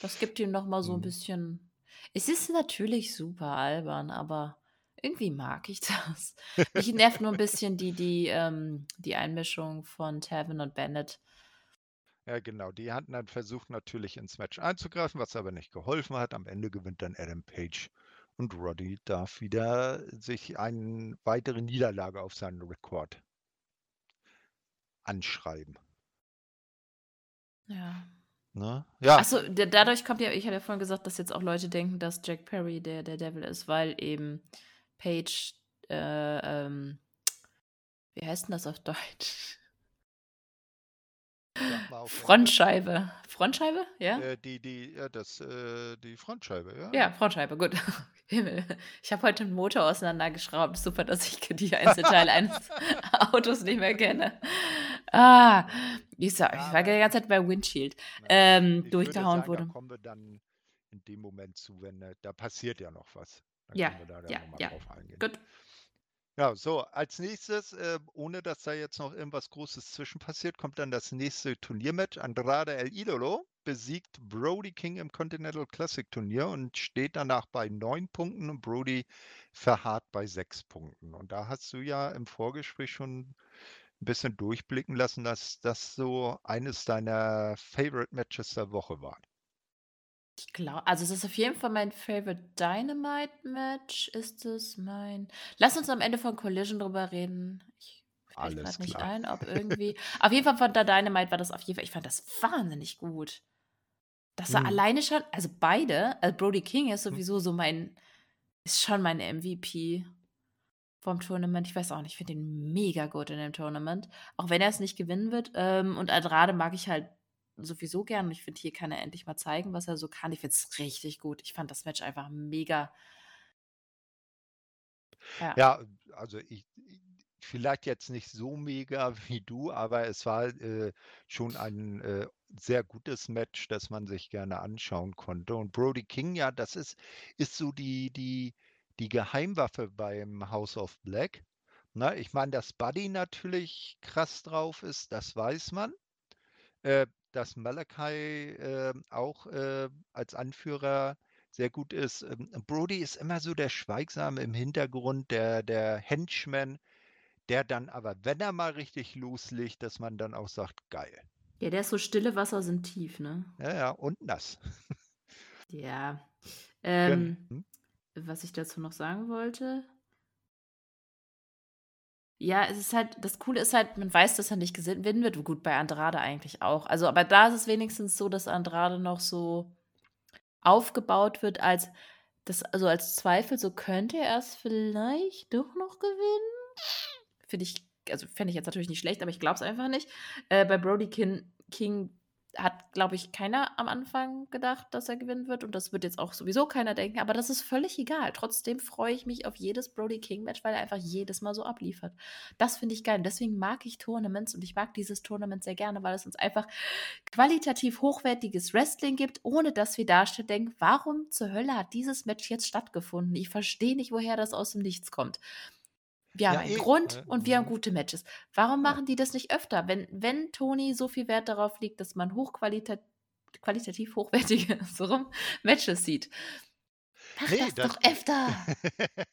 Das gibt ihm noch mal so ein mhm. bisschen. Es ist natürlich super albern, aber irgendwie mag ich das. Mich nervt nur ein bisschen die, die, ähm, die Einmischung von Tavin und Bennett. Ja, genau. Die hatten dann versucht, natürlich ins Match einzugreifen, was aber nicht geholfen hat. Am Ende gewinnt dann Adam Page und Roddy darf wieder sich eine weitere Niederlage auf seinen Rekord anschreiben. Ja. Ne? Ja. Achso, dadurch kommt ja, ich hatte ja vorhin gesagt, dass jetzt auch Leute denken, dass Jack Perry der, der Devil ist, weil eben Page, äh, ähm, wie heißt denn das auf Deutsch? Frontscheibe. Frontscheibe, ja? Äh, die, die, ja, das, äh, die Frontscheibe, ja. Ja, Frontscheibe, gut. Ich habe heute einen Motor auseinandergeschraubt. Super, dass ich die Einzelteile eines Autos nicht mehr kenne. Ah, ich, sag, ich war die ganze Zeit bei Windshield. Ähm, durchgehauen sagen, wurde. Da kommen wir dann in dem Moment zu, wenn äh, da passiert ja noch was. Dann ja, da ja, ja. Gut. Ja, so, als nächstes, äh, ohne dass da jetzt noch irgendwas Großes zwischen passiert, kommt dann das nächste Turniermatch. Andrade El Idolo besiegt Brody King im Continental Classic Turnier und steht danach bei neun Punkten und Brody verharrt bei sechs Punkten. Und da hast du ja im Vorgespräch schon ein bisschen durchblicken lassen, dass das so eines deiner Favorite Matches der Woche war. Ich glaube, also es ist auf jeden Fall mein Favorite Dynamite Match. Ist es mein. Lass uns am Ende von Collision drüber reden. Ich fällt gerade nicht ein, ob irgendwie. auf jeden Fall von der Dynamite war das auf jeden Fall. Ich fand das wahnsinnig gut. Das war hm. alleine schon, also beide, also Brody King ist hm. sowieso so mein, ist schon mein MVP vom Tournament. Ich weiß auch nicht, ich finde ihn mega gut in dem Tournament. Auch wenn er es nicht gewinnen wird. Ähm, und Andrade mag ich halt sowieso gern. Ich finde, hier kann er endlich mal zeigen, was er so kann. Ich finde es richtig gut. Ich fand das Match einfach mega. Ja, ja also ich, vielleicht jetzt nicht so mega wie du, aber es war äh, schon ein äh, sehr gutes Match, das man sich gerne anschauen konnte. Und Brody King, ja, das ist, ist so die, die, die Geheimwaffe beim House of Black. Na, ich meine, dass Buddy natürlich krass drauf ist, das weiß man. Äh, dass Malachi äh, auch äh, als Anführer sehr gut ist. Ähm, Brody ist immer so der Schweigsame im Hintergrund, der, der Henchman, der dann aber, wenn er mal richtig loslegt, dass man dann auch sagt, geil. Ja, der ist so stille Wasser sind tief, ne? Ja, ja, und nass. ja. Ähm, hm? Was ich dazu noch sagen wollte, Ja, es ist halt, das Coole ist halt, man weiß, dass er nicht gewinnen wird. Gut, bei Andrade eigentlich auch. Also, aber da ist es wenigstens so, dass Andrade noch so aufgebaut wird als das, also als Zweifel, so könnte er es vielleicht doch noch gewinnen. Finde ich, also fände ich jetzt natürlich nicht schlecht, aber ich glaube es einfach nicht. Äh, bei Brody King, King hat, glaube ich, keiner am Anfang gedacht, dass er gewinnen wird. Und das wird jetzt auch sowieso keiner denken. Aber das ist völlig egal. Trotzdem freue ich mich auf jedes Brody King-Match, weil er einfach jedes Mal so abliefert. Das finde ich geil. Und deswegen mag ich Tournaments und ich mag dieses Tournament sehr gerne, weil es uns einfach qualitativ hochwertiges Wrestling gibt, ohne dass wir da denken, warum zur Hölle hat dieses Match jetzt stattgefunden? Ich verstehe nicht, woher das aus dem Nichts kommt. Wir haben ja, einen eh, Grund äh, und wir haben mhm. gute Matches. Warum machen die das nicht öfter? Wenn, wenn Tony so viel Wert darauf legt, dass man hochqualitativ qualitativ hochwertige so rum, Matches sieht. Mach nee, das, das doch öfter.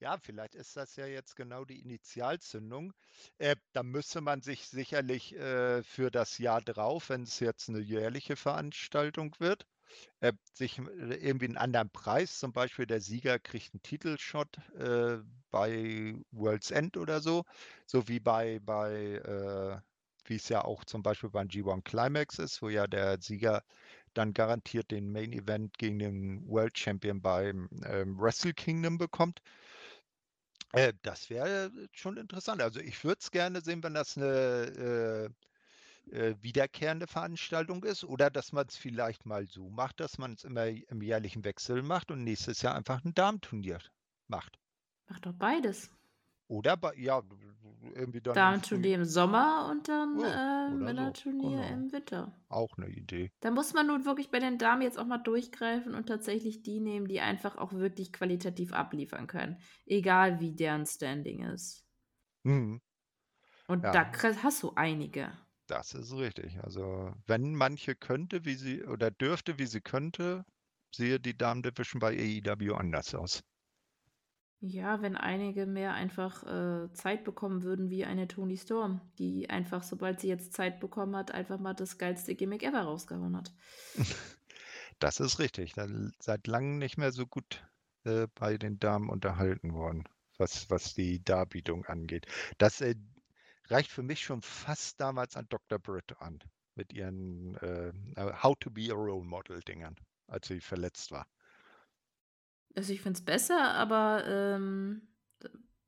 ja, vielleicht ist das ja jetzt genau die Initialzündung. Äh, da müsste man sich sicherlich äh, für das Jahr drauf, wenn es jetzt eine jährliche Veranstaltung wird, äh, sich äh, irgendwie einen anderen Preis, zum Beispiel der Sieger kriegt einen Titelshot äh, bei World's End oder so, so wie bei, bei äh, wie es ja auch zum Beispiel beim G1 Climax ist, wo ja der Sieger dann garantiert den Main Event gegen den World Champion beim ähm, Wrestle Kingdom bekommt. Äh, das wäre schon interessant. Also ich würde es gerne sehen, wenn das eine äh, wiederkehrende Veranstaltung ist oder dass man es vielleicht mal so macht, dass man es immer im jährlichen Wechsel macht und nächstes Jahr einfach ein Damenturnier macht. Macht doch beides. Oder bei, ja, irgendwie dann. Damenturnier im Sommer und dann oh, äh, Männerturnier so. genau. im Winter. Auch eine Idee. Da muss man nun wirklich bei den Damen jetzt auch mal durchgreifen und tatsächlich die nehmen, die einfach auch wirklich qualitativ abliefern können. Egal wie deren Standing ist. Mhm. Und ja. da hast du einige. Das ist richtig. Also, wenn manche könnte, wie sie oder dürfte, wie sie könnte, sehe die Damen-Division bei AEW anders aus. Ja, wenn einige mehr einfach äh, Zeit bekommen würden wie eine Toni Storm, die einfach, sobald sie jetzt Zeit bekommen hat, einfach mal das geilste Gimmick ever rausgehauen hat. Das ist richtig. Seit langem nicht mehr so gut äh, bei den Damen unterhalten worden, was, was die Darbietung angeht. Das, äh, reicht für mich schon fast damals an Dr. Britt an mit ihren äh, äh, How to be a Role Model Dingern, als sie verletzt war. Also ich finde es besser, aber ähm,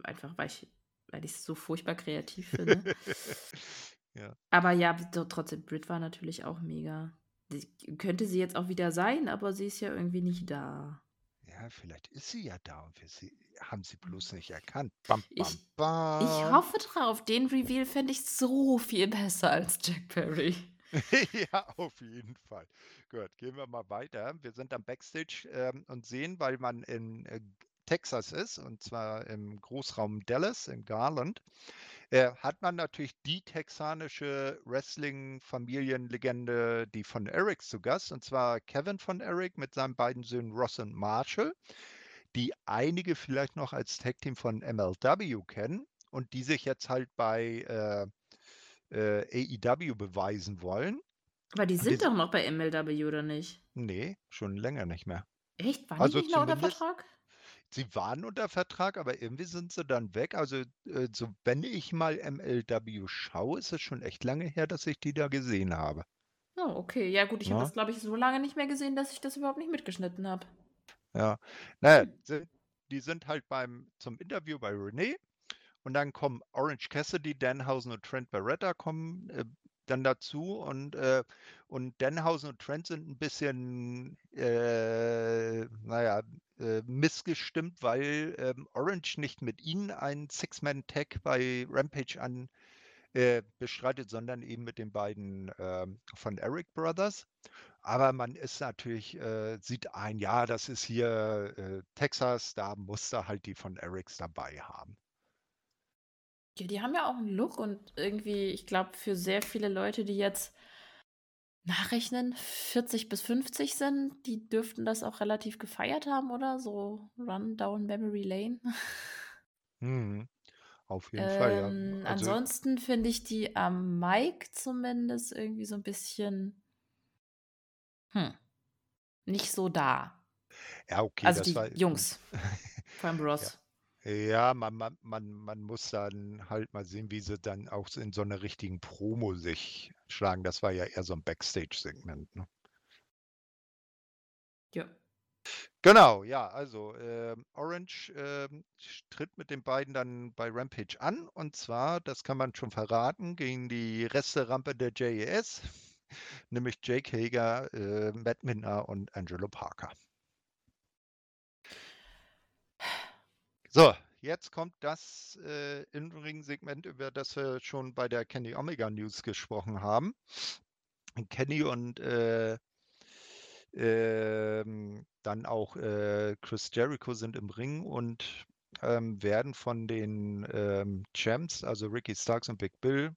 einfach weil ich weil ich es so furchtbar kreativ finde. ja. Aber ja, trotzdem, Brit war natürlich auch mega. Die, könnte sie jetzt auch wieder sein, aber sie ist ja irgendwie nicht da. Ja, vielleicht ist sie ja da und wir sie, haben sie bloß nicht erkannt. Bam, bam, ich, bam. ich hoffe drauf. Den Reveal fände ich so viel besser als Jack Perry. ja, auf jeden Fall. Gut, gehen wir mal weiter. Wir sind am Backstage ähm, und sehen, weil man in äh, Texas ist, und zwar im Großraum Dallas in Garland, äh, hat man natürlich die texanische Wrestling-Familienlegende, die von Eric zu Gast, und zwar Kevin von Eric mit seinen beiden Söhnen Ross und Marshall die einige vielleicht noch als Tag-Team von MLW kennen und die sich jetzt halt bei äh, äh, AEW beweisen wollen. Aber die sind die, doch noch bei MLW, oder nicht? Nee, schon länger nicht mehr. Echt? Waren also die nicht unter Vertrag? Sie waren unter Vertrag, aber irgendwie sind sie dann weg. Also, äh, so, wenn ich mal MLW schaue, ist es schon echt lange her, dass ich die da gesehen habe. Oh, okay. Ja, gut, ich habe das, glaube ich, so lange nicht mehr gesehen, dass ich das überhaupt nicht mitgeschnitten habe. Ja, naja, hm. die sind halt beim, zum Interview bei René und dann kommen Orange Cassidy, Danhausen und Trent Barretta kommen äh, dann dazu und, äh, und Danhausen und Trent sind ein bisschen, äh, naja, äh, missgestimmt, weil ähm, Orange nicht mit ihnen einen Six-Man-Tag bei Rampage an äh, bestreitet, sondern eben mit den beiden ähm, von Eric Brothers. Aber man ist natürlich, äh, sieht ein, ja, das ist hier äh, Texas, da muss er halt die von Erics dabei haben. Ja, die haben ja auch einen Look und irgendwie, ich glaube, für sehr viele Leute, die jetzt nachrechnen, 40 bis 50 sind, die dürften das auch relativ gefeiert haben, oder? So Run Down Memory Lane. Mhm. Auf jeden Fall, ja. Ähm, Also, ansonsten finde ich die am Mic zumindest irgendwie so ein bisschen hm. Nicht so da. Ja, okay, Also die war. Jungs. Vor allem. Ross. Ja, man, man, man, man muss dann halt mal sehen, wie sie dann auch in so einer richtigen Promo sich schlagen. Das war ja eher so ein Backstage-Segment. Ne? Ja. Genau, ja, also äh, Orange äh, tritt mit den beiden dann bei Rampage an und zwar, das kann man schon verraten, gegen die Resterampe der JES, nämlich Jake Hager, äh, Matt Minner und Angelo Parker. So, jetzt kommt das äh, In-Ring-Segment, über das wir schon bei der Kenny Omega News gesprochen haben. Kenny und äh, ähm, dann auch äh, Chris Jericho sind im Ring und ähm, werden von den ähm, Champs, also Ricky Starks und Big Bill,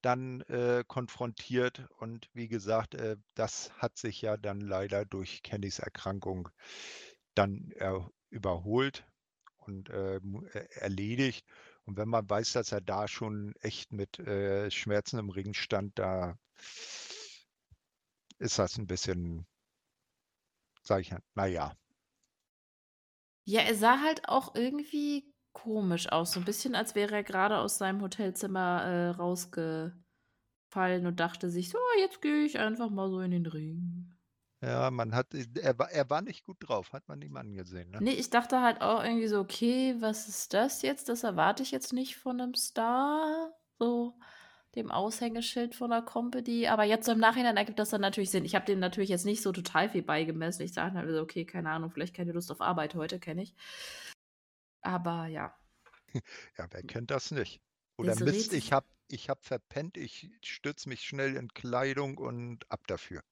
dann äh, konfrontiert. Und wie gesagt, äh, das hat sich ja dann leider durch Kennys Erkrankung dann überholt und äh, erledigt. Und wenn man weiß, dass er da schon echt mit äh, Schmerzen im Ring stand, da ist das ein bisschen, sage ich, naja. Ja, er sah halt auch irgendwie komisch aus. So ein bisschen, als wäre er gerade aus seinem Hotelzimmer äh, rausgefallen und dachte sich, so, jetzt gehe ich einfach mal so in den Ring. Ja, man hat, äh, er war, er war nicht gut drauf, hat man ihm angesehen. Ne? Nee, ich dachte halt auch irgendwie so, okay, was ist das jetzt? Das erwarte ich jetzt nicht von einem Star, so dem Aushängeschild von der Company. Aber jetzt so im Nachhinein ergibt das dann natürlich Sinn. Ich habe dem natürlich jetzt nicht so total viel beigemessen. Ich sage halt so, okay, keine Ahnung, vielleicht keine Lust auf Arbeit heute, kenne ich. Aber ja. ja, wer kennt das nicht? Oder Mist, ich habe ich hab verpennt, ich stürze mich schnell in Kleidung und ab dafür.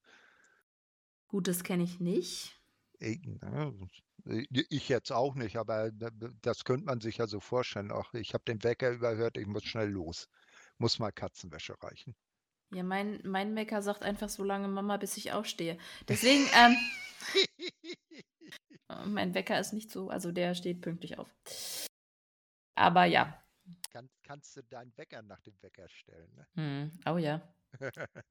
Gut, das kenne ich nicht. Ne, ich jetzt auch nicht, aber das könnte man sich ja so vorstellen. Ach, ich habe den Wecker überhört, ich muss schnell los. Muss mal Katzenwäsche reichen. Ja, mein, mein Wecker sagt einfach so lange Mama, bis ich aufstehe. Deswegen, ähm, mein Wecker ist nicht so, also der steht pünktlich auf. Aber ja. Kann, kannst du deinen Wecker nach dem Wecker stellen? Ne? Hm. Oh ja.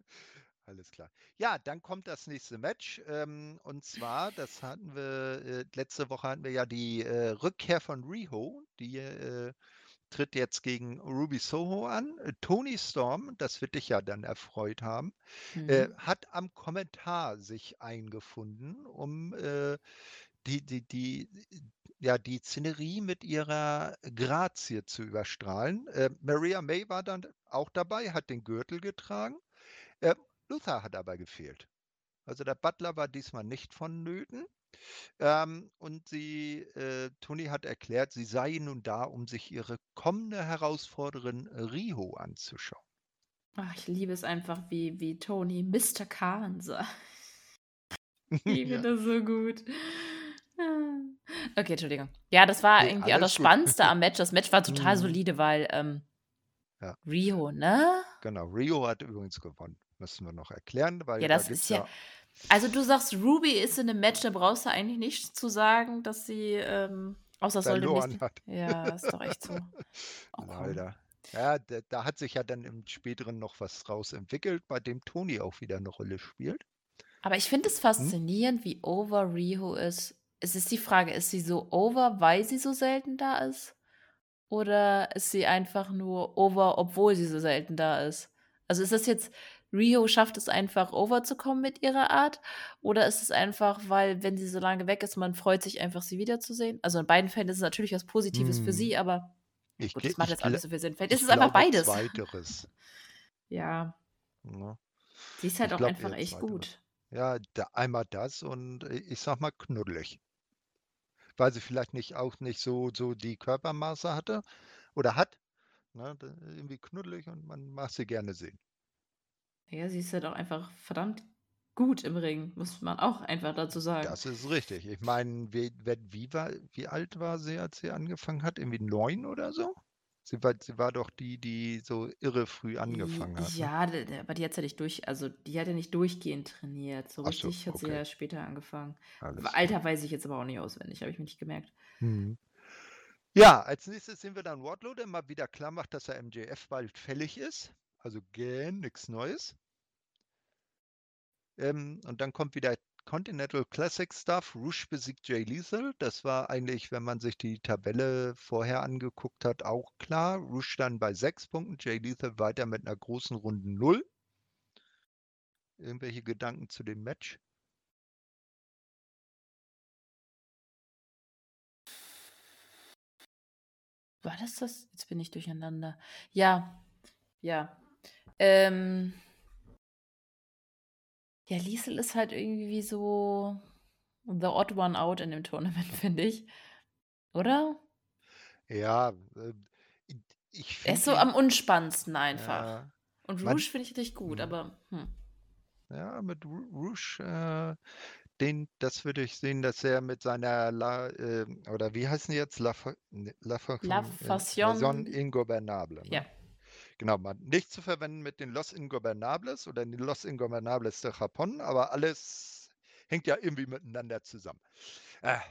Alles klar. Ja, dann kommt das nächste Match. Ähm, und zwar, das hatten wir, äh, letzte Woche hatten wir ja die äh, Rückkehr von Riho. Die äh, tritt jetzt gegen Ruby Soho an. Äh, Tony Storm, das wird dich ja dann erfreut haben, äh, mhm. hat am Kommentar sich eingefunden, um äh, die, die, die, ja, die Szenerie mit ihrer Grazie zu überstrahlen. Maria May war dann auch dabei, hat den Gürtel getragen. Luther hat aber gefehlt. Also der Butler war diesmal nicht vonnöten. Ähm, und sie, äh, Toni hat erklärt, sie sei nun da, um sich ihre kommende Herausforderin Riho anzuschauen. Ach, ich liebe es einfach, wie, wie Tony Mr. Khan sagt. Ich finde ja. das so gut. Okay, Entschuldigung. Ja, das war nee, irgendwie auch das gut. Spannendste am Match. Das Match war total mhm. solide, weil ähm, ja. Rio, ne? Genau, Rio hat übrigens gewonnen müssen wir noch erklären, weil ja, das ist ja, ja, Also du sagst, Ruby ist in einem Match, da brauchst du eigentlich nicht zu sagen, dass sie ähm, außer verloren hat. Ja, ist doch echt so. Oh, Leider. Ja, da, da, hat sich ja dann im späteren noch was draus entwickelt, bei dem Toni auch wieder eine Rolle spielt. Aber ich finde es hm? faszinierend, hm? wie over Riho ist. Es ist die Frage, ist sie so over, weil sie so selten da ist? Oder ist sie einfach nur over, obwohl sie so selten da ist? Also ist das jetzt, Rio schafft es einfach overzukommen mit ihrer Art? Oder ist es einfach, weil, wenn sie so lange weg ist, man freut sich einfach, sie wiederzusehen? Also in beiden Fällen ist es natürlich was Positives hm. für sie, aber ich, gut, das macht jetzt alles so viel Sinn. Vielleicht ist es einfach beides. Zweiteres. ja. ja. Sie ist halt ich auch einfach echt gut. Ja, da, einmal das und äh, ich sag mal knuddelig. Weil sie vielleicht nicht auch nicht so, so die Körpermaße hatte oder hat. Ne, irgendwie knuddelig und man mag sie gerne sehen. Ja, sie ist halt auch einfach verdammt gut im Ring, muss man auch einfach dazu sagen. Das ist richtig. Ich meine, wie, wie, war, wie alt war sie, als sie angefangen hat? Irgendwie neun oder so? Sie war, sie war doch die, die so irre früh angefangen hat. Ne? Ja, ne? aber die hat ja nicht durch, also die hat ja nicht durchgehend trainiert. So richtig so, okay. hat sie ja später angefangen. Alles Alter weiß ich jetzt aber auch nicht auswendig, habe ich mir nicht gemerkt. Hm. Ja, als nächstes sehen wir dann Wardlow, der mal wieder klar macht, dass er MJF bald fällig ist. Also gern nichts Neues. Ähm, und dann kommt wieder Continental Classic Stuff. Rouge besiegt Jay Lethal. Das war eigentlich, wenn man sich die Tabelle vorher angeguckt hat, auch klar. Rouge dann bei sechs Punkten, Jay Lethal weiter mit einer großen Runde Null. Irgendwelche Gedanken zu dem Match? War das das? Jetzt bin ich durcheinander. Ja, ja. Ähm, ja, Liesel ist halt irgendwie so the odd one out in dem Tournament, finde ich. Oder? Ja, äh, ich Er ist so am unspannendsten einfach. Ja, Und Rouge finde ich richtig gut, hm. aber hm. Ja, mit Rouge, äh, den, das würde ich sehen, dass er mit seiner La, äh, oder wie heißen die jetzt? La, ne, La, La, La Fashion Ingobernable. Ne? Ja. Genau, man, nicht zu verwenden mit den Los Ingobernables oder den Los Ingobernables de Japón, aber alles hängt ja irgendwie miteinander zusammen. Ah,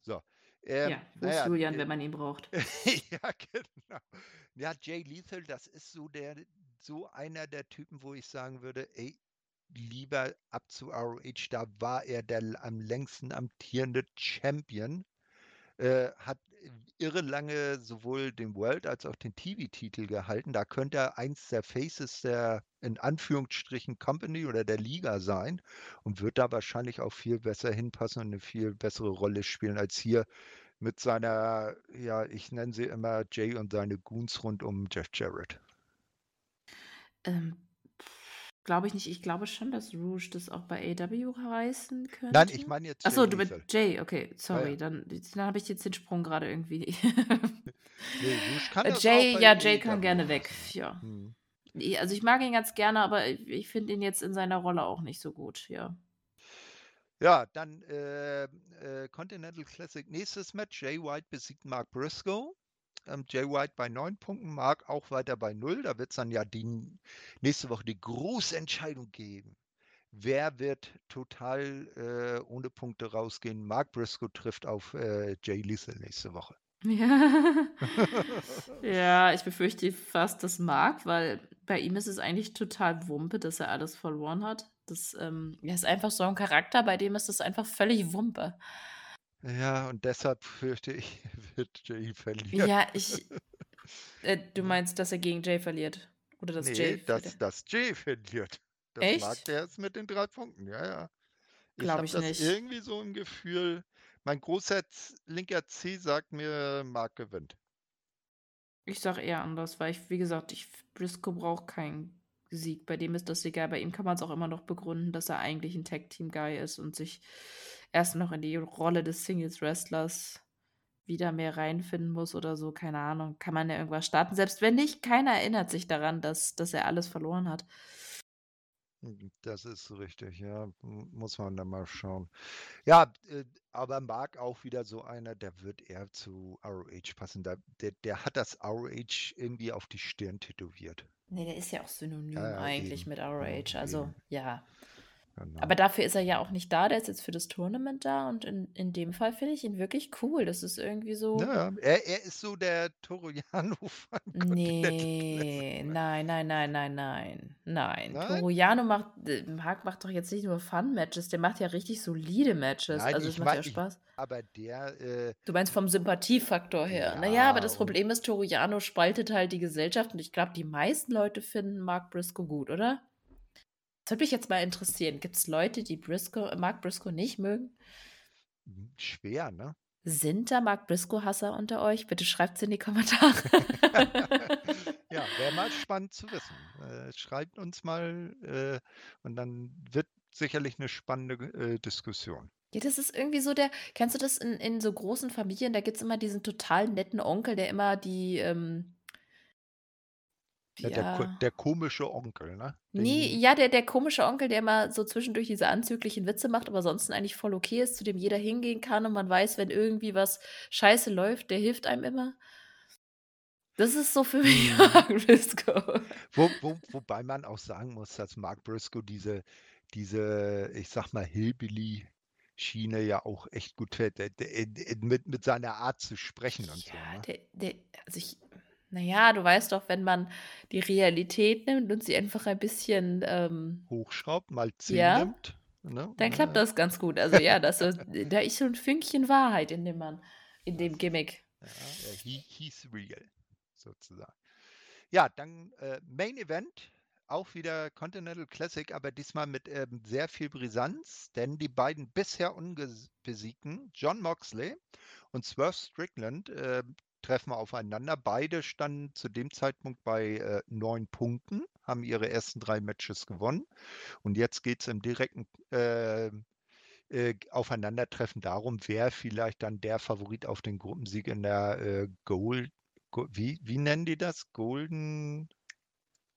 so. Ähm, ja, wo naja, Julian, äh, wenn man ihn braucht? ja, genau. Ja, Jay Lethal, das ist so der, so einer der Typen, wo ich sagen würde, ey, lieber ab zu ROH, da war er der am längsten amtierende Champion, äh, hat irre lange sowohl den World als auch den TV-Titel gehalten. Da könnte er eins der Faces der in Anführungsstrichen Company oder der Liga sein und wird da wahrscheinlich auch viel besser hinpassen und eine viel bessere Rolle spielen als hier mit seiner, ja, ich nenne sie immer Jay und seine Goons rund um Jeff Jarrett. Ähm, Glaube ich nicht. Ich glaube schon, dass Rouge das auch bei AW heißen könnte. Nein, ich meine jetzt. Achso, du mit Jay, okay, sorry. Ja, ja. Dann, dann habe ich jetzt den Sprung gerade irgendwie. nee, Rouge kann äh, das Jay, auch ja, Jay AW kann gerne weg. Ja. Hm. Also ich mag ihn ganz gerne, aber ich finde ihn jetzt in seiner Rolle auch nicht so gut, ja. Ja, dann äh, äh, Continental Classic nächstes Match. Jay White besiegt Mark Briscoe. Ähm, Jay White bei neun Punkten, Mark auch weiter bei null. Da wird es dann ja die, nächste Woche die große Entscheidung geben. Wer wird total äh, ohne Punkte rausgehen? Mark Briscoe trifft auf äh, Jay Lethal nächste Woche. Ja. ja, ich befürchte fast das Mark, weil bei ihm ist es eigentlich total Wumpe, dass er alles verloren hat. Das ähm, er ist einfach so ein Charakter, bei dem ist es einfach völlig Wumpe. Ja, und deshalb fürchte ich, wird Jay verlieren. Ja, ich. Äh, du meinst, dass er gegen Jay verliert? Oder dass nee, Jay dass, dass Jay verliert. Das Echt? mag der jetzt mit den drei Punkten, ja, ja. Ich Glaube ich das nicht. irgendwie so im Gefühl, mein großer linker C sagt mir, Mark gewinnt. Ich sag eher anders, weil ich, wie gesagt, ich, Briscoe braucht keinen Sieg. Bei dem ist das egal. Bei ihm kann man es auch immer noch begründen, dass er eigentlich ein Tag-Team-Guy ist und sich erst noch in die Rolle des Singles-Wrestlers wieder mehr reinfinden muss oder so, keine Ahnung, kann man ja irgendwas starten. Selbst wenn nicht, keiner erinnert sich daran, dass, dass er alles verloren hat. Das ist richtig, ja. Muss man dann mal schauen. Ja, äh, aber Mark auch wieder so einer, der wird eher zu ROH passen. Der, der, der hat das ROH irgendwie auf die Stirn tätowiert. Nee, der ist ja auch synonym ja, ja, eigentlich eben. mit ROH. Also, eben. ja. Genau. Aber dafür ist er ja auch nicht da, der ist jetzt für das Tournament da und in, in dem Fall finde ich ihn wirklich cool. Das ist irgendwie so. Ja, er, er ist so der Torojano von Nee, nein, nein, nein, nein, nein. Nein. Torojano macht, Marc macht doch jetzt nicht nur Fun-Matches, der macht ja richtig solide Matches. Nein, also es macht ja Spaß. Ich, aber der. Äh, du meinst vom Sympathiefaktor her. Ja, naja, aber das Problem ist, Torojano spaltet halt die Gesellschaft und ich glaube, die meisten Leute finden Mark Briscoe gut, oder? Das würde mich jetzt mal interessieren. Gibt es Leute, die Briscoe, Mark Briscoe nicht mögen? Hm, schwer, ne? Sind da Mark Briscoe-Hasser unter euch? Bitte schreibt es in die Kommentare. ja, wäre mal spannend zu wissen. Äh, schreibt uns mal äh, und dann wird sicherlich eine spannende äh, Diskussion. Ja, das ist irgendwie so der, kennst du das in, in so großen Familien? Da gibt es immer diesen total netten Onkel, der immer die, ähm, ja, der, der komische Onkel, ne? Den, Nee, ja, der, der komische Onkel, der immer so zwischendurch diese anzüglichen Witze macht, aber sonst eigentlich voll okay ist, zu dem jeder hingehen kann und man weiß, wenn irgendwie was scheiße läuft, der hilft einem immer. Das ist so für mich Mhm. Mark Briscoe. Wo, wo, wobei man auch sagen muss, dass Mark Briscoe diese, diese, ich sag mal, Hillbilly-Schiene ja auch echt gut fährt, mit, mit seiner Art zu sprechen und so. Ja, Ne? der, der, also ich, naja, du weißt doch, wenn man die Realität nimmt und sie einfach ein bisschen ähm, Hochschraubt, mal 10 ja, nimmt. Ne? Dann klappt das ganz gut. Also ja, das, da ist so ein Fünkchen Wahrheit in dem Mann, in dem Gimmick. Ja, he, he's real, sozusagen. Ja, dann äh, Main Event, auch wieder Continental Classic, aber diesmal mit ähm, sehr viel Brisanz, denn die beiden bisher unbesiegten, John Moxley und Swerve Strickland, äh, treffen aufeinander. Beide standen zu dem Zeitpunkt bei äh, neun Punkten, haben ihre ersten drei Matches gewonnen. Und jetzt geht es im direkten äh, äh, Aufeinandertreffen darum, wer vielleicht dann der Favorit auf den Gruppensieg in der äh, Gold, Go, wie, wie nennen die das? Golden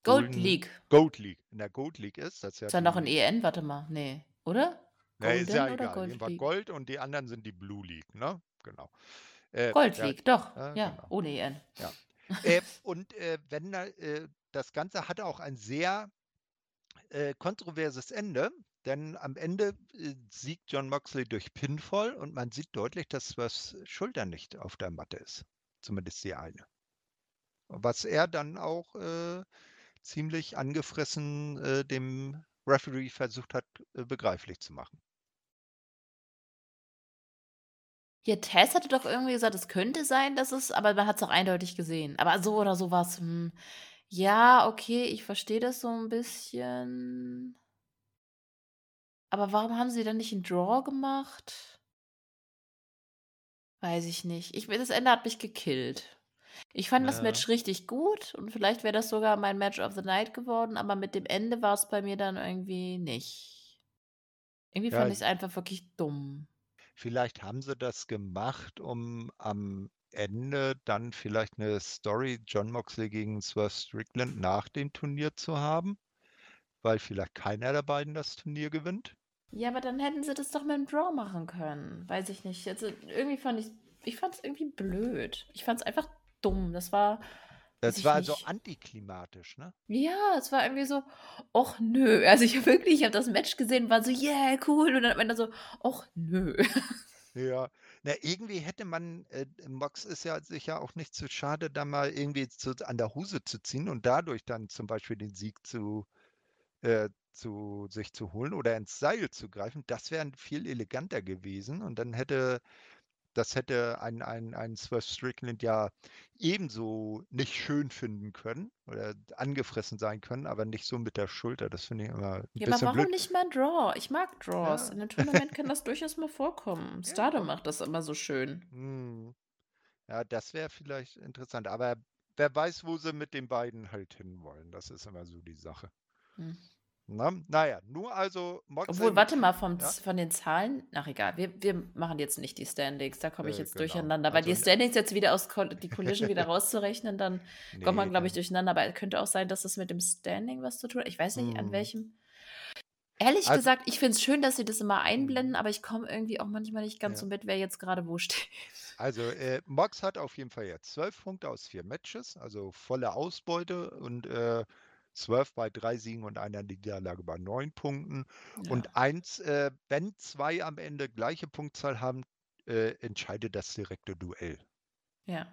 Gold League. Gold League. In der Gold League ist das ja. Ist ja noch ein EN, warte mal. Nee, oder? Golden nee, ist ja egal. Gold? Gold und die anderen sind die Blue League, ne? Genau. Äh, Gold League, ja, doch. Äh, ja, genau. ohne EN. Ja. äh, und äh, wenn äh, das Ganze hatte auch ein sehr äh, kontroverses Ende, denn am Ende siegt John Moxley durch Pinfall und man sieht deutlich, dass was Schulter nicht auf der Matte ist. Zumindest die eine. Was er dann auch ziemlich angefressen dem Referee versucht hat, begreiflich zu machen. Ja, Tess hatte doch irgendwie gesagt, es könnte sein, dass es aber man hat es auch eindeutig gesehen. Aber so oder so war's, hm, ja, okay, ich verstehe das so ein bisschen. Aber warum haben sie dann nicht 'n Draw gemacht? Weiß ich nicht. Ich das Ende hat mich gekillt. Ich fand das Match richtig gut und vielleicht wäre das sogar mein Match of the Night geworden, aber mit dem Ende war es bei mir dann irgendwie nicht. Irgendwie Ja, fand es einfach wirklich dumm. Vielleicht haben sie das gemacht, um am Ende dann vielleicht eine Story John Moxley gegen Swerve Strickland nach dem Turnier zu haben, weil vielleicht keiner der beiden das Turnier gewinnt. Ja, aber dann hätten sie das doch mit einem Draw machen können. Weiß ich nicht. Also irgendwie fand ich, ich fand es irgendwie blöd. Ich fand es einfach dumm. Das war, das war also antiklimatisch, ne? Ja, es war irgendwie so, och nö. Also ich habe wirklich, ich habe das Match gesehen, war so, yeah, cool. Und dann am Ende so, och nö. Ja, na, irgendwie hätte man, äh, Mox ist ja sicher auch nicht zu schade, da mal irgendwie zu, an der Hose zu ziehen und dadurch dann zum Beispiel den Sieg zu, äh, zu sich zu holen oder ins Seil zu greifen. Das wäre viel eleganter gewesen und dann hätte das hätte ein, ein, ein Swerve Strickland ja ebenso nicht schön finden können oder angefressen sein können, aber nicht so mit der Schulter. Das finde ich immer ein ja, aber warum blöd. nicht mal ein Draw? Ich mag Draws. Ja. In einem Tournament kann das durchaus mal vorkommen. Stardom ja. macht das immer so schön. Hm. Ja, das wäre vielleicht interessant. Aber wer weiß, wo sie mit den beiden halt hinwollen. Das ist immer so die Sache. Hm. Na, naja, nur also Moxley. Obwohl, warte mal, vom, ja? von den Zahlen, ach egal, wir, wir machen jetzt nicht die Standings, da komme ich äh, jetzt genau. durcheinander. Weil also, die Standings jetzt wieder aus die Collision wieder rauszurechnen, dann nee, kommt man, glaube ich, durcheinander. Aber es könnte auch sein, dass es mit dem Standing was zu tun hat. Ich weiß nicht, hm. an welchem. Ehrlich also, gesagt, ich finde es schön, dass sie das immer einblenden, hm. aber ich komme irgendwie auch manchmal nicht ganz ja. so mit, wer jetzt gerade wo steht. Also, äh, Mox hat auf jeden Fall jetzt zwölf Punkte aus vier Matches, also volle Ausbeute und äh, Swerve bei drei Siegen und einer Niederlage bei neun Punkten. Ja. Und eins, äh, wenn zwei am Ende gleiche Punktzahl haben, äh, entscheidet das direkte Duell. Ja.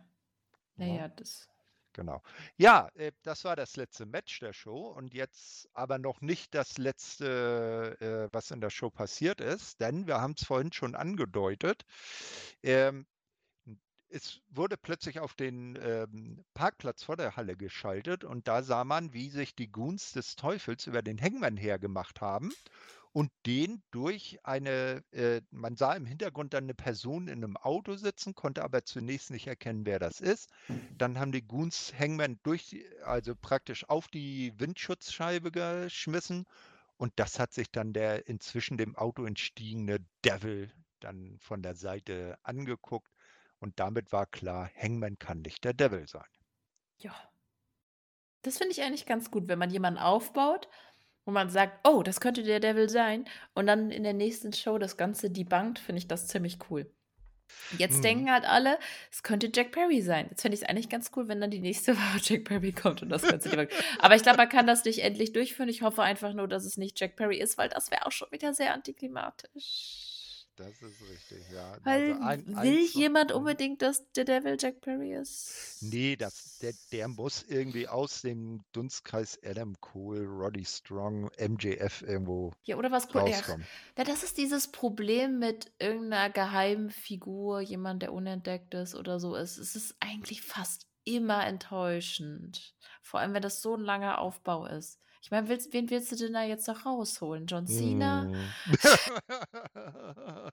Naja, ja, das. Genau. Ja, äh, das war das letzte Match der Show und jetzt aber noch nicht das letzte, äh, was in der Show passiert ist, denn wir haben es vorhin schon angedeutet. Ähm, es wurde plötzlich auf den ähm, Parkplatz vor der Halle geschaltet und da sah man, wie sich die Goons des Teufels über den Hangman hergemacht haben und den durch eine, äh, man sah im Hintergrund dann eine Person in einem Auto sitzen, konnte aber zunächst nicht erkennen, wer das ist. Dann haben die Goons Hangman durch, also praktisch auf die Windschutzscheibe geschmissen und das hat sich dann der inzwischen dem Auto entstiegene Devil dann von der Seite angeguckt und damit war klar, Hangman kann nicht der Devil sein. Ja. Das finde ich eigentlich ganz gut, wenn man jemanden aufbaut, wo man sagt, oh, das könnte der Devil sein, und dann in der nächsten Show das Ganze debunked, finde ich das ziemlich cool. Jetzt mhm. denken halt alle, es könnte Jack Perry sein. Jetzt finde ich es eigentlich ganz cool, wenn dann die nächste Woche Jack Perry kommt und das Ganze debunked. Aber ich glaube, man kann das nicht endlich durchführen. Ich hoffe einfach nur, dass es nicht Jack Perry ist, weil das wäre auch schon wieder sehr antiklimatisch. Das ist richtig, ja. Weil also ein, will jemand unbedingt, dass der Devil Jack Perry ist? Nee, das, der, der muss irgendwie aus dem Dunstkreis Adam Cole, Roddy Strong, MJF irgendwo Ja, oder was cool. Ja, das ist dieses Problem mit irgendeiner geheimen Figur, jemand, der unentdeckt ist oder so ist. Es ist eigentlich fast immer enttäuschend. Vor allem, wenn das so ein langer Aufbau ist. Ich meine, willst, wen willst du denn da jetzt noch rausholen? John Cena?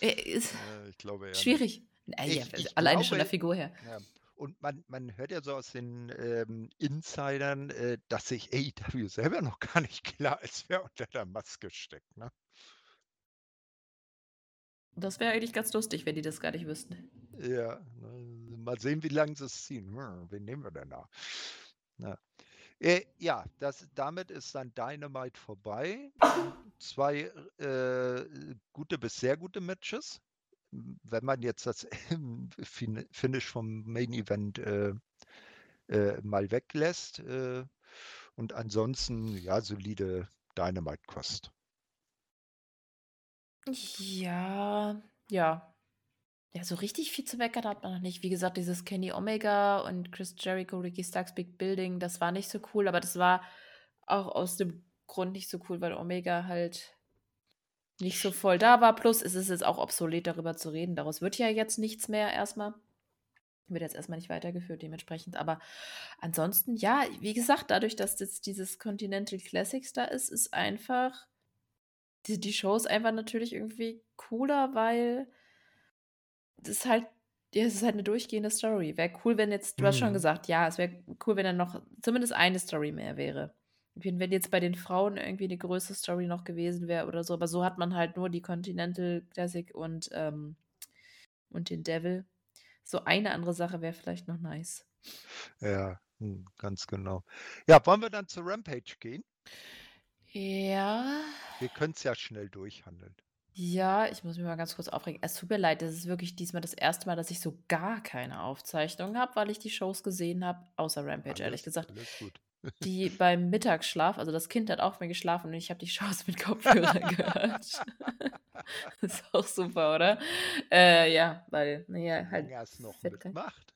Mm. ich glaube ja. Schwierig. Naja, ich, ich alleine glaube, schon der Figur her. Ja. Und man, man hört ja so aus den ähm, Insidern, äh, dass sich AEW selber noch gar nicht klar ist, wer unter der Maske steckt. Ne? Das wäre eigentlich ganz lustig, wenn die das gar nicht wüssten. Ja, ne, mal sehen, wie lange sie es ziehen. Hm, wen nehmen wir denn da? Na. Äh, ja, das, damit ist dann Dynamite vorbei. Zwei äh, gute bis sehr gute Matches. Wenn man jetzt das Finish vom Main Event äh, äh, mal weglässt. Äh, und ansonsten, ja, solide Dynamite-Kost. Ja, ja. Ja, so richtig viel zu meckern hat man noch nicht. Wie gesagt, dieses Kenny Omega und Chris Jericho, Ricky Starks Big Building, das war nicht so cool, aber das war auch aus dem Grund nicht so cool, weil Omega halt nicht so voll da war. Plus es ist jetzt auch obsolet, darüber zu reden. Daraus wird ja jetzt nichts mehr erstmal. Wird jetzt erstmal nicht weitergeführt, dementsprechend. Aber ansonsten, ja, wie gesagt, dadurch, dass jetzt dieses Continental Classics da ist, ist einfach die, die ist einfach natürlich irgendwie cooler, weil das ist halt, ja, es ist halt eine durchgehende Story. Wäre cool, wenn jetzt, du hast schon mhm. gesagt, ja, es wäre cool, wenn dann noch zumindest eine Story mehr wäre. Wenn jetzt bei den Frauen irgendwie eine größere Story noch gewesen wäre oder so, aber so hat man halt nur die Continental Classic und, ähm, und den Devil. So eine andere Sache wäre vielleicht noch nice. Ja, hm, ganz genau. Ja, wollen wir dann zu Rampage gehen? Ja. Wir können es ja schnell durchhandeln. Ja, ich muss mich mal ganz kurz aufregen. Es tut mir leid, das ist wirklich diesmal das erste Mal, dass ich so gar keine Aufzeichnung habe, weil ich die Shows gesehen habe, außer Rampage, ehrlich gesagt. alles gut. Die beim Mittagsschlaf, also das Kind hat auf mir geschlafen und ich habe die Shows mit Kopfhörern gehört. Das ist auch super, oder? Äh, ja, weil, naja, halt. Ja, es noch mitmacht.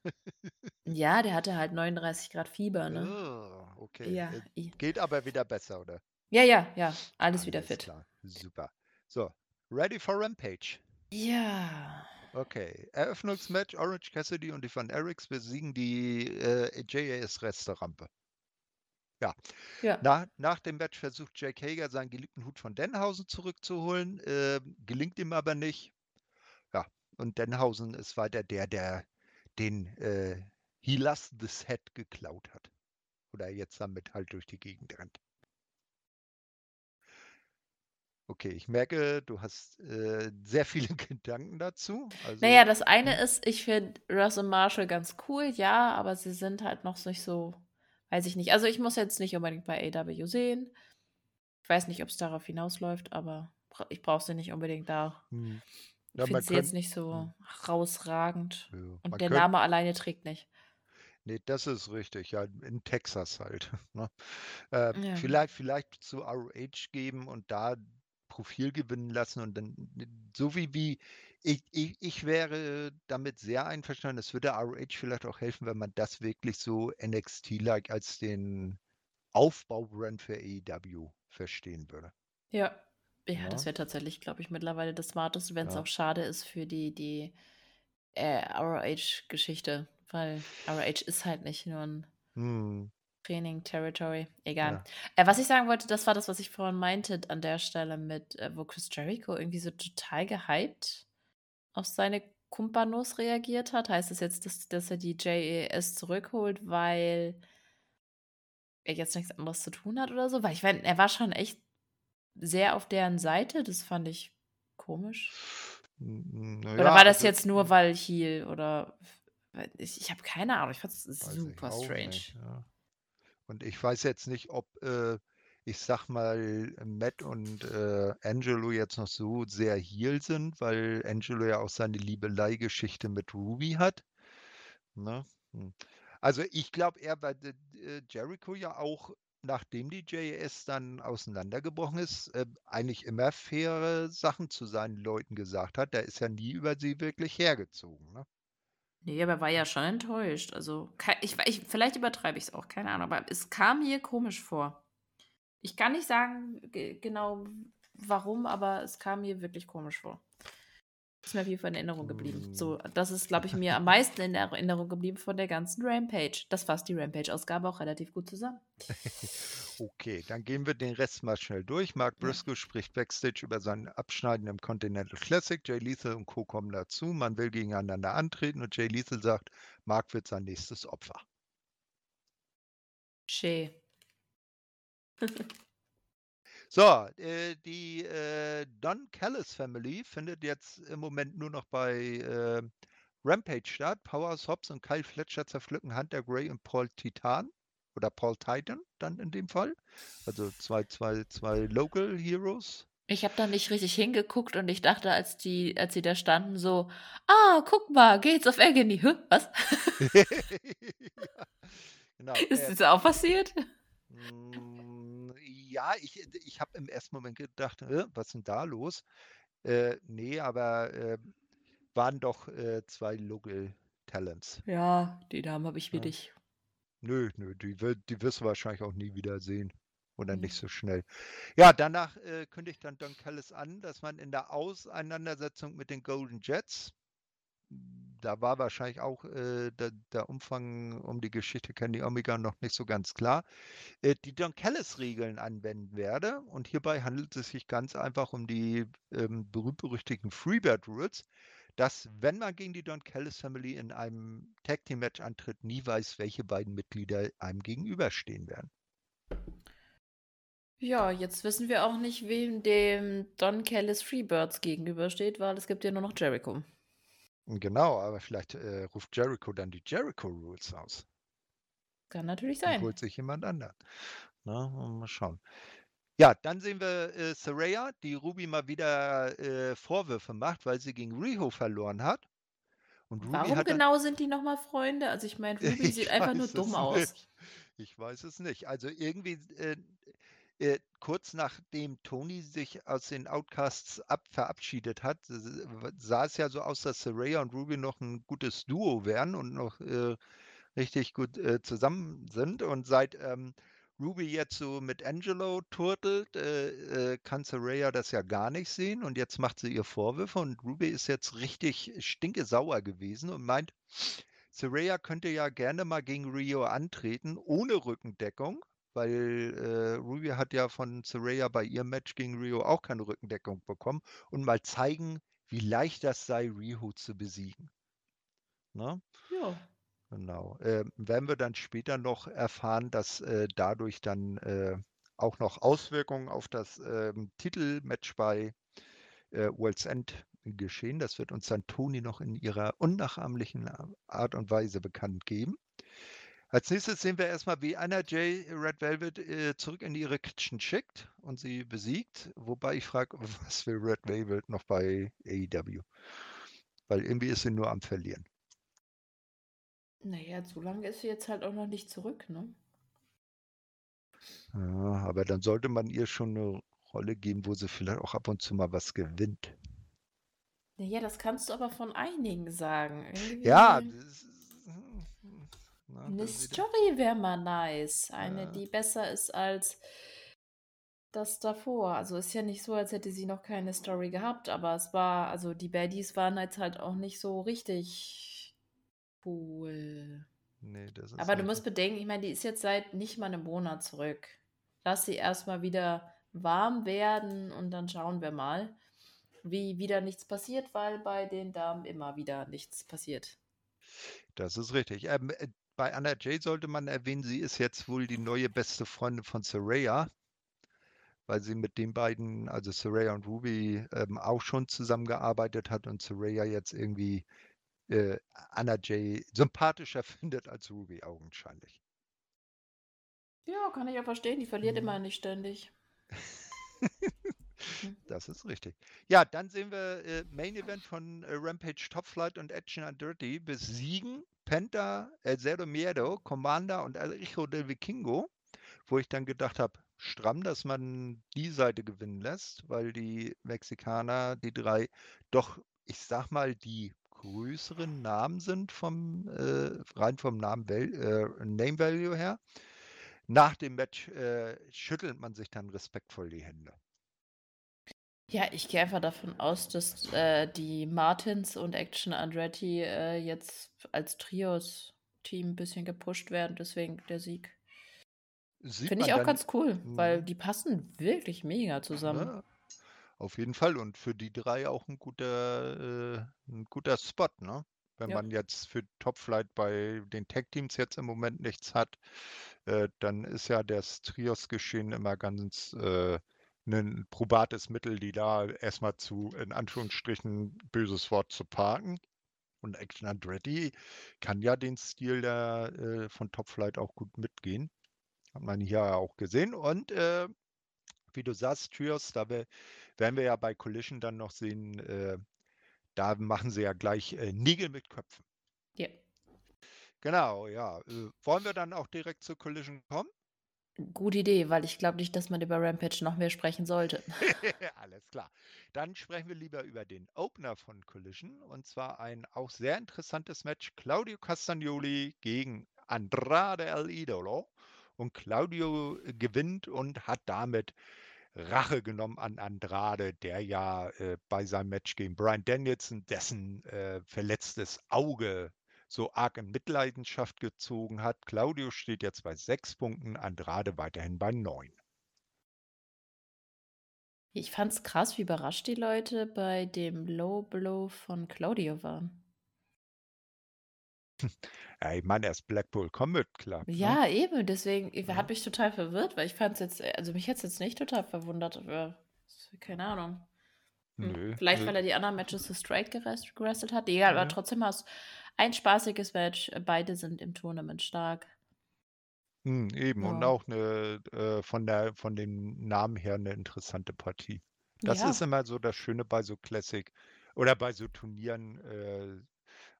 Ja, der hatte halt 39 Grad Fieber, ne? Oh, okay. Ja, Äh, Geht aber wieder besser, oder? ja, ja, ja, alles wieder fit. klar. Super. So, Ready for Rampage. Ja. Okay. Eröffnungsmatch: Orange Cassidy und die Van Erics besiegen die äh, JAS-Resterampe. Ja. ja. Nach, nach dem Match versucht Jake Hager seinen geliebten Hut von Denhausen zurückzuholen, äh, gelingt ihm aber nicht. Ja, und Denhausen ist weiter der, der den äh, He Lost the Set geklaut hat. Oder jetzt damit halt durch die Gegend rennt. Okay, ich merke, du hast äh, sehr viele Gedanken dazu. Also, naja, das eine hm. ist, ich finde Russ und Marshall ganz cool, ja, aber sie sind halt noch nicht so, weiß ich nicht. Also ich muss jetzt nicht unbedingt bei AW sehen. Ich weiß nicht, ob es darauf hinausläuft, aber ich brauche sie nicht unbedingt da. Hm. Ja, ich finde sie jetzt nicht so hm. herausragend. Ja, und der Name alleine trägt nicht. Nee, das ist richtig, ja, in Texas halt. Ne? Äh, ja. Vielleicht, vielleicht zu ROH geben und da Profil gewinnen lassen und dann, so wie, wie ich, ich, ich wäre damit sehr einverstanden. Es würde ROH vielleicht auch helfen, wenn man das wirklich so NXT-like als den Aufbaubrand für AEW verstehen würde. Ja, ja, ja. das wäre tatsächlich, glaube ich, mittlerweile das Smarteste, wenn es ja. auch schade ist für die, die äh, ROH-Geschichte, weil ROH ist halt nicht nur ein hm. Training, Territory, egal. Ja. Äh, was ich sagen wollte, das war das, was ich vorhin meinte an der Stelle mit, äh, wo Chris Jericho irgendwie so total gehypt auf seine Kumpanos reagiert hat. Heißt das jetzt, dass, dass er die JES zurückholt, weil er jetzt nichts anderes zu tun hat oder so? Weil ich meine, er war schon echt sehr auf deren Seite. Das fand ich komisch. Naja, oder war das also, jetzt nur, weil Heal oder ich, ich habe keine Ahnung. Ich fand es super strange. Nicht, ja. Und ich weiß jetzt nicht, ob, äh, ich sag mal, Matt und äh, Angelo jetzt noch so sehr heal sind, weil Angelo ja auch seine Liebelei-Geschichte mit Ruby hat. Ne? Hm. Also ich glaube eher, weil äh, Jericho ja auch nachdem die JS dann auseinandergebrochen ist, äh, eigentlich immer faire Sachen zu seinen Leuten gesagt hat. Der ist ja nie über sie wirklich hergezogen. Ne? Nee, aber war ja schon enttäuscht. Also, ich, ich, vielleicht übertreibe ich es auch, keine Ahnung, aber es kam mir komisch vor. Ich kann nicht sagen genau warum, aber es kam mir wirklich komisch vor. Ist mir auf jeden Fall in Erinnerung geblieben. So, hm. das ist, glaube ich, mir am meisten in Erinnerung geblieben von der ganzen Rampage. Das fasst die Rampage-Ausgabe auch relativ gut zusammen. okay, dann gehen wir den Rest mal schnell durch. Mark Briscoe ja. spricht Backstage über sein Abschneiden im Continental Classic. Jay Lethal und Co. kommen dazu. Man will gegeneinander antreten und Jay Lethal sagt, Mark wird sein nächstes Opfer. Schön. So, äh, die äh, Don Callis Family findet jetzt im Moment nur noch bei äh, Rampage statt. Powers Hobbs und Kyle Fletcher zerpflücken Hunter Gray und Paul Titan oder Paul Titan dann in dem Fall. Also zwei, zwei, zwei Local Heroes. Ich habe da nicht richtig hingeguckt und ich dachte, als die, als sie da standen, so, ah, guck mal, geht's auf Agony. Hä, was? ja, genau. Ist das auch passiert? Mm, ja, ich, ich habe im ersten Moment gedacht, äh, was ist denn da los? Äh, nee, aber äh, waren doch äh, zwei Local Talents. Ja, die Namen habe ich wie ja. dich. Nö, nö, die, die wirst du wahrscheinlich auch nie wieder sehen. Oder mhm. nicht so schnell. Ja, danach äh, kündigt dann Don Callis an, dass man in der Auseinandersetzung mit den Golden Jets da war wahrscheinlich auch äh, der, der, Umfang um die Geschichte Candy Omega noch nicht so ganz klar, äh, die Don Callis-Regeln anwenden werde. Und hierbei handelt es sich ganz einfach um die ähm, berühmt-berüchtigten Freebird Rules, dass, wenn man gegen die Don Callis Family in einem Tag Team Match antritt, nie weiß, welche beiden Mitglieder einem gegenüberstehen werden. Ja, jetzt wissen wir auch nicht, wem dem Don Callis Freebirds gegenübersteht, weil es gibt ja nur noch Jericho. Genau, aber vielleicht äh, ruft Jericho dann die Jericho Rules aus. Kann natürlich sein. Und holt sich jemand anderen. Na, mal schauen. Ja, dann sehen wir äh, Saraya, die Ruby mal wieder äh, Vorwürfe macht, weil sie gegen Riho verloren hat. Und Ruby Warum hat genau sind die nochmal Freunde? Also ich meine, Ruby sieht einfach nur dumm aus. Ich weiß es nicht. Also irgendwie äh, äh, kurz nachdem Tony sich aus den Outcasts ab verabschiedet hat, sah es ja so aus, dass Saraya und Ruby noch ein gutes Duo wären und noch äh, richtig gut äh, zusammen sind. Und seit ähm, Ruby jetzt so mit Angelo turtelt, äh, äh, kann Saraya das ja gar nicht sehen und jetzt macht sie ihr Vorwürfe und Ruby ist jetzt richtig stinkesauer gewesen und meint, Saraya könnte ja gerne mal gegen Rio antreten, ohne Rückendeckung weil äh, Ruby hat ja von Saraya bei ihrem Match gegen Rio auch keine Rückendeckung bekommen und mal zeigen, wie leicht das sei, Riho zu besiegen. Ne? Ja. Genau. Äh, werden wir dann später noch erfahren, dass äh, dadurch dann äh, auch noch Auswirkungen auf das ähm, Titelmatch bei äh, World's End geschehen. Das wird uns dann Toni noch in ihrer unnachahmlichen Art und Weise bekannt geben. Als nächstes sehen wir erstmal, wie Anna J. Red Velvet äh, zurück in ihre Kitchen schickt und sie besiegt. Wobei ich frage, was will Red Velvet noch bei AEW? Weil irgendwie ist sie nur am Verlieren. Naja, so lange ist sie jetzt halt auch noch nicht zurück, ne? Ja, aber dann sollte man ihr schon eine Rolle geben, wo sie vielleicht auch ab und zu mal was gewinnt. Naja, das kannst du aber von einigen sagen. Irgendwie... Ja, das Ne? Eine Story wäre mal nice. Eine, ja. die besser ist als das davor. Also ist ja nicht so, als hätte sie noch keine Story gehabt, aber es war, also die Baddies waren jetzt halt auch nicht so richtig cool. Nee, das ist aber du musst bedenken, ich meine, die ist jetzt seit nicht mal einem Monat zurück. Lass sie erstmal wieder warm werden und dann schauen wir mal, wie wieder nichts passiert, weil bei den Damen immer wieder nichts passiert. Das ist richtig. Ähm, äh, bei Anna Jay sollte man erwähnen, sie ist jetzt wohl die neue beste Freundin von Saraya, weil sie mit den beiden, also Saraya und Ruby, ähm, auch schon zusammengearbeitet hat und Saraya jetzt irgendwie äh, Anna Jay sympathischer findet als Ruby augenscheinlich. Ja, kann ich ja verstehen. Die verliert hm. immer nicht ständig. Hm. das ist richtig. Ja, dann sehen wir äh, Main Event von äh, Rampage Top Flight und Action and Dirty besiegen Penta, El Zero Miedo, Commander und El Hijo del Vikingo. wo ich dann gedacht habe, stramm, dass man die Seite gewinnen lässt, weil die Mexikaner, die drei, doch, ich sag mal, die größeren Namen sind vom äh, rein vom Namen äh, Name Value her. Nach dem Match äh, schüttelt man sich dann respektvoll die Hände. Ja, ich gehe einfach davon aus, dass äh, die Martins und Action Andretti äh, jetzt als Trios-Team ein bisschen gepusht werden, deswegen der Sieg. Finde ich auch ganz cool, weil mhm. die passen wirklich mega zusammen. Ja, auf jeden Fall und für die drei auch ein guter, äh, ein guter Spot, ne? Wenn ja. man jetzt für Topflight bei den Tech-Teams jetzt im Moment nichts hat, äh, dann ist ja das Trios-Geschehen immer ganz äh, ein probates Mittel, die da erstmal zu, in Anführungsstrichen, böses Wort zu parken. Und Action Andretti kann ja den Stil der, äh, von Top Flight auch gut mitgehen. Hat man hier auch gesehen. Und äh, wie du sagst, Trios, da wir, werden wir ja bei Collision dann noch sehen, äh, da machen sie ja gleich äh, Nägel mit Köpfen. Ja. Genau, ja. Äh, wollen wir dann auch direkt zur Collision kommen? Gute Idee, weil ich glaube nicht, dass man über Rampage noch mehr sprechen sollte. Alles klar. Dann sprechen wir lieber über den Opener von Collision und zwar ein auch sehr interessantes Match. Claudio Castagnoli gegen Andrade El Idolo. Und Claudio gewinnt und hat damit Rache genommen an Andrade, der ja äh, bei seinem Match gegen Brian Danielson dessen äh, verletztes Auge so arg in Mitleidenschaft gezogen hat. Claudio steht jetzt bei sechs Punkten, Andrade weiterhin bei neun. Ich fand's krass, wie überrascht die Leute bei dem Low Blow von Claudio waren. Ja, ich meine, er ist Blackpool Combat Club. Ne? Ja, eben, deswegen ja. hat mich total verwirrt, weil ich fand es jetzt, also mich hat es jetzt nicht total verwundert, aber keine Ahnung. Hm. Nö, Vielleicht, nö. weil er die anderen Matches so straight gerestelt hat. Egal, ja. aber trotzdem hast ein spaßiges Match. Beide sind im Tournament stark. Hm, eben, ja. und auch eine, äh, von, der, von den Namen her eine interessante Partie. Das ja. ist immer so das Schöne bei so Classic oder bei so Turnieren, äh,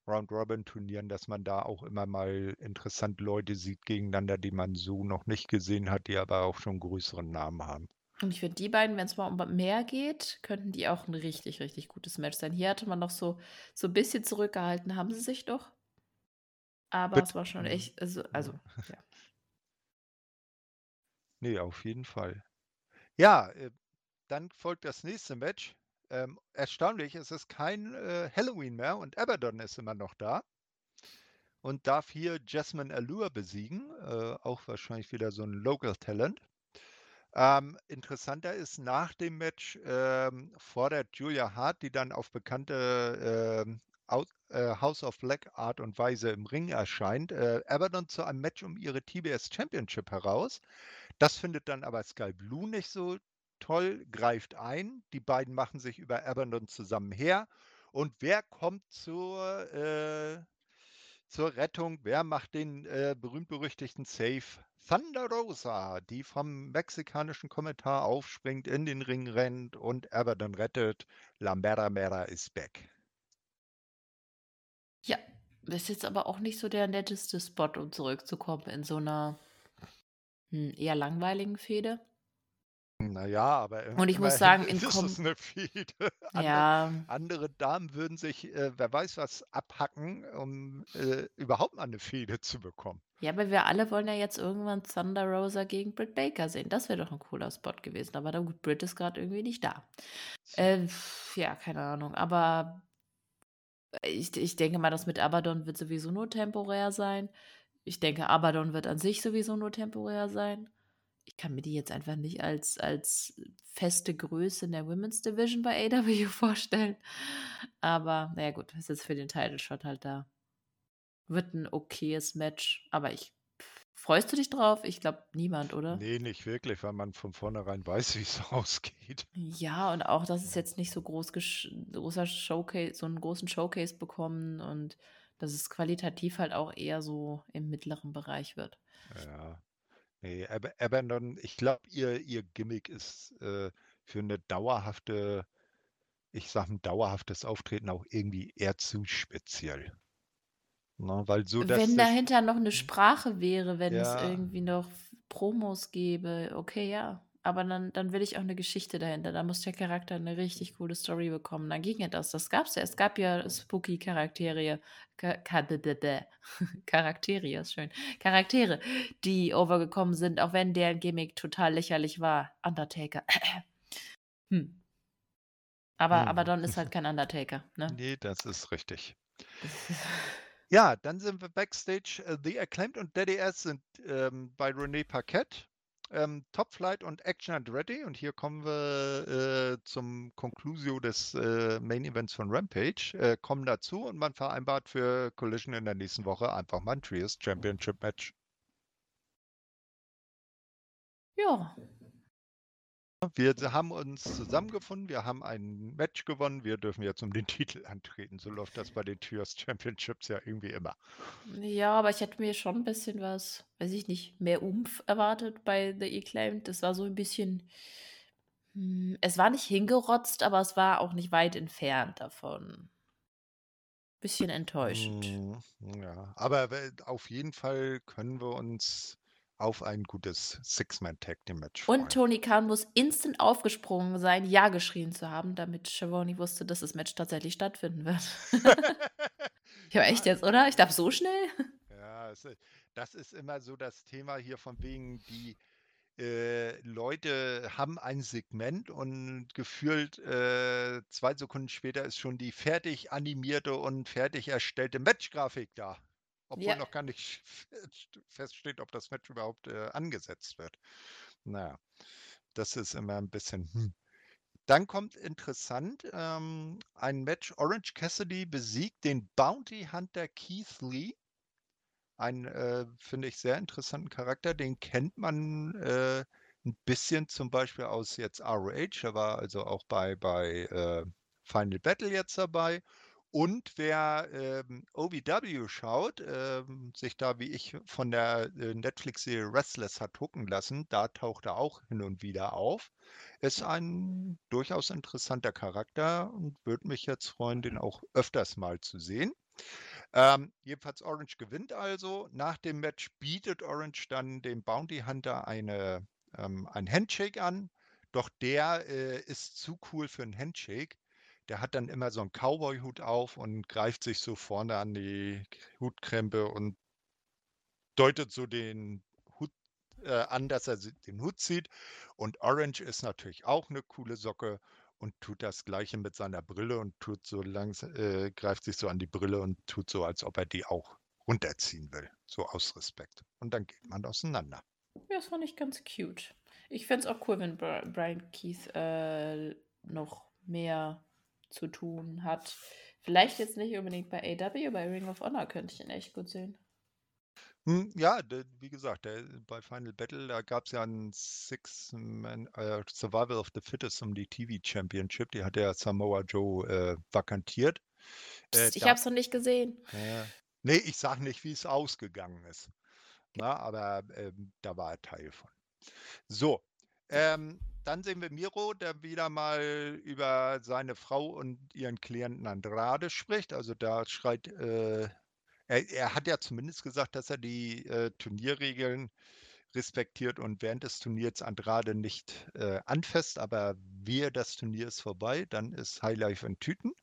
Round-Robin-Turnieren, dass man da auch immer mal interessant Leute sieht gegeneinander, die man so noch nicht gesehen hat, die aber auch schon größeren Namen haben. Und ich finde, die beiden, wenn es mal um mehr geht, könnten die auch ein richtig, richtig gutes Match sein. Hier hatte man noch so, so ein bisschen zurückgehalten, haben sie sich doch. Aber Bitte. es war schon echt, also, also ja. Nee, auf jeden Fall. Ja, äh, dann folgt das nächste Match. Ähm, erstaunlich, es ist kein äh, Halloween mehr und Abaddon ist immer noch da und darf hier Jasmine Allure besiegen. Äh, auch wahrscheinlich wieder so ein Local Talent. Ähm, interessanter ist, nach dem Match ähm, fordert Julia Hart, die dann auf bekannte ähm, äh, House of Black Art und Weise im Ring erscheint, äh, Abaddon zu einem Match um ihre TBS Championship heraus. Das findet dann aber Sky Blue nicht so toll, greift ein. Die beiden machen sich über Abaddon zusammen her. Und wer kommt zur, äh, zur Rettung? Wer macht den äh, berühmt-berüchtigten Save? Thunder Rosa, die vom mexikanischen Kommentar aufspringt, in den Ring rennt und Abaddon rettet. La Mera Mera ist back. Ja, das ist jetzt aber auch nicht so der netteste Spot, um zurückzukommen in so einer hm, eher langweiligen Fehde. Naja, aber Und ich muss sagen, in ist es eine Fehde. Andere, ja, andere Damen würden sich, äh, wer weiß was, abhacken, um äh, überhaupt mal eine Fehde zu bekommen. ja, aber wir alle wollen ja jetzt irgendwann Thunder Rosa gegen Britt Baker sehen. Das wäre doch ein cooler Spot gewesen. Aber gut, Britt ist gerade irgendwie nicht da. Äh, ja, keine Ahnung. Aber ich, ich denke mal, das mit Abaddon wird sowieso nur temporär sein. Ich denke, Abaddon wird an sich sowieso nur temporär sein ich kann mir die jetzt einfach nicht als, als feste Größe in der Women's Division bei AW vorstellen. Aber naja gut, ist jetzt für den Title Shot halt da. Wird ein okayes Match, aber ich freust du dich drauf? Ich glaube niemand, oder? Nee, nicht wirklich, weil man von vornherein weiß, wie es ausgeht. Ja, und auch, dass es jetzt nicht so groß großer Showcase, so einen großen Showcase bekommen und dass es qualitativ halt auch eher so im mittleren Bereich wird. Ja, Nee, Abandon, ich glaube, ihr, ihr Gimmick ist äh, für eine dauerhafte, ich sag ein dauerhaftes Auftreten auch irgendwie eher zu speziell. Na, ne, weil so, dass Wenn dahinter noch eine Sprache wäre, wenn es irgendwie noch Promos gebe, okay, ja. Aber dann, dann will ich auch eine Geschichte dahinter. Da muss der Charakter eine richtig coole Story bekommen. Dann ginge das. Das gab's ja. Es gab ja spooky Charaktere. Charaktere, ist schön. Charaktere, die overgekommen sind, auch wenn deren Gimmick total lächerlich war. Undertaker. hm. Aber, hm. aber Don ist halt kein Undertaker, ne? Nee, das ist richtig. Ja, dann sind wir backstage. Äh, The Acclaimed und Daddy S sind ähm, bei René Paquette. Ähm, Top Flight und Action and Ready. Und hier kommen wir äh, zum Conclusio des äh, Main Events von Rampage. Äh, kommen dazu und man vereinbart für Collision in der nächsten Woche einfach mal ein Trios Championship Match. Ja, wir haben uns zusammengefunden, wir haben ein Match gewonnen, wir dürfen jetzt um den Titel antreten. So läuft das bei den Trios Championships ja irgendwie immer. Ja, aber ich hätte mir schon ein bisschen was, weiß ich nicht, mehr Umf erwartet bei The Acclaimed. Das war so ein bisschen, hm, es war nicht hingerotzt, aber es war auch nicht weit entfernt davon. Bisschen enttäuschend. Hm, ja, aber auf jeden Fall können wir uns auf ein gutes Six-Man-Tag-Team-Match Und Tony Khan muss instant aufgesprungen sein, Ja geschrien zu haben, damit Schiavone wusste, dass das Match tatsächlich stattfinden wird. ja, echt jetzt, oder? Ich dachte, so schnell? Ja, das ist immer so das Thema hier von wegen, die äh, Leute haben ein Segment und gefühlt äh, zwei Sekunden später ist schon die fertig animierte und fertig erstellte Matchgrafik da obwohl ja. noch gar nicht feststeht, ob das Match überhaupt äh, angesetzt wird. Naja, das ist immer ein bisschen. Hm. Dann kommt interessant ähm, ein Match. Orange Cassidy besiegt den Bounty Hunter Keith Lee. Ein, äh, finde ich, sehr interessanten Charakter. Den kennt man äh, ein bisschen zum Beispiel aus jetzt ROH. Er war also auch bei, bei äh, Final Battle jetzt dabei und wer ähm, OVW schaut, ähm, sich da wie ich von der äh, Netflix-Serie Restless hat gucken lassen, da taucht er auch hin und wieder auf. Ist ein durchaus interessanter Charakter und würde mich jetzt freuen, den auch öfters mal zu sehen. Ähm, jedenfalls Orange gewinnt also. Nach dem Match bietet Orange dann dem Bounty Hunter eine, ähm, ein Handshake an. Doch der äh, ist zu cool für einen Handshake der hat dann immer so einen Cowboy-Hut auf und greift sich so vorne an die Hutkrempe und deutet so den Hut äh, an, dass er den Hut zieht. Und Orange ist natürlich auch eine coole Socke und tut das Gleiche mit seiner Brille und tut so langsam, äh, greift sich so an die Brille und tut so, als ob er die auch runterziehen will. So aus Respekt. Und dann geht man auseinander. Ja, das fand ich ganz cute. Ich fände es auch cool, wenn Brian Keith äh, noch mehr zu tun hat. Vielleicht jetzt nicht unbedingt bei AW, bei Ring of Honor könnte ich ihn echt gut sehen. Hm, ja, wie gesagt, bei Final Battle, da gab es ja ein Six-Man äh, Survival of the Fittest um die TV Championship. Die hat der Samoa Joe äh, vakantiert. Äh, Psst, ich habe es noch nicht gesehen. nee, ich sage nicht, wie es ausgegangen ist. Na, aber ähm, da war er Teil von. So, ähm, dann sehen wir Miro, der wieder mal über seine Frau und ihren Klienten Andrade spricht. Also da schreit, äh, er, er, hat ja zumindest gesagt, dass er die äh, Turnierregeln respektiert und während des Turniers Andrade nicht äh, anfasst, aber wehe, das Turnier ist vorbei, dann ist Highlife in Tüten.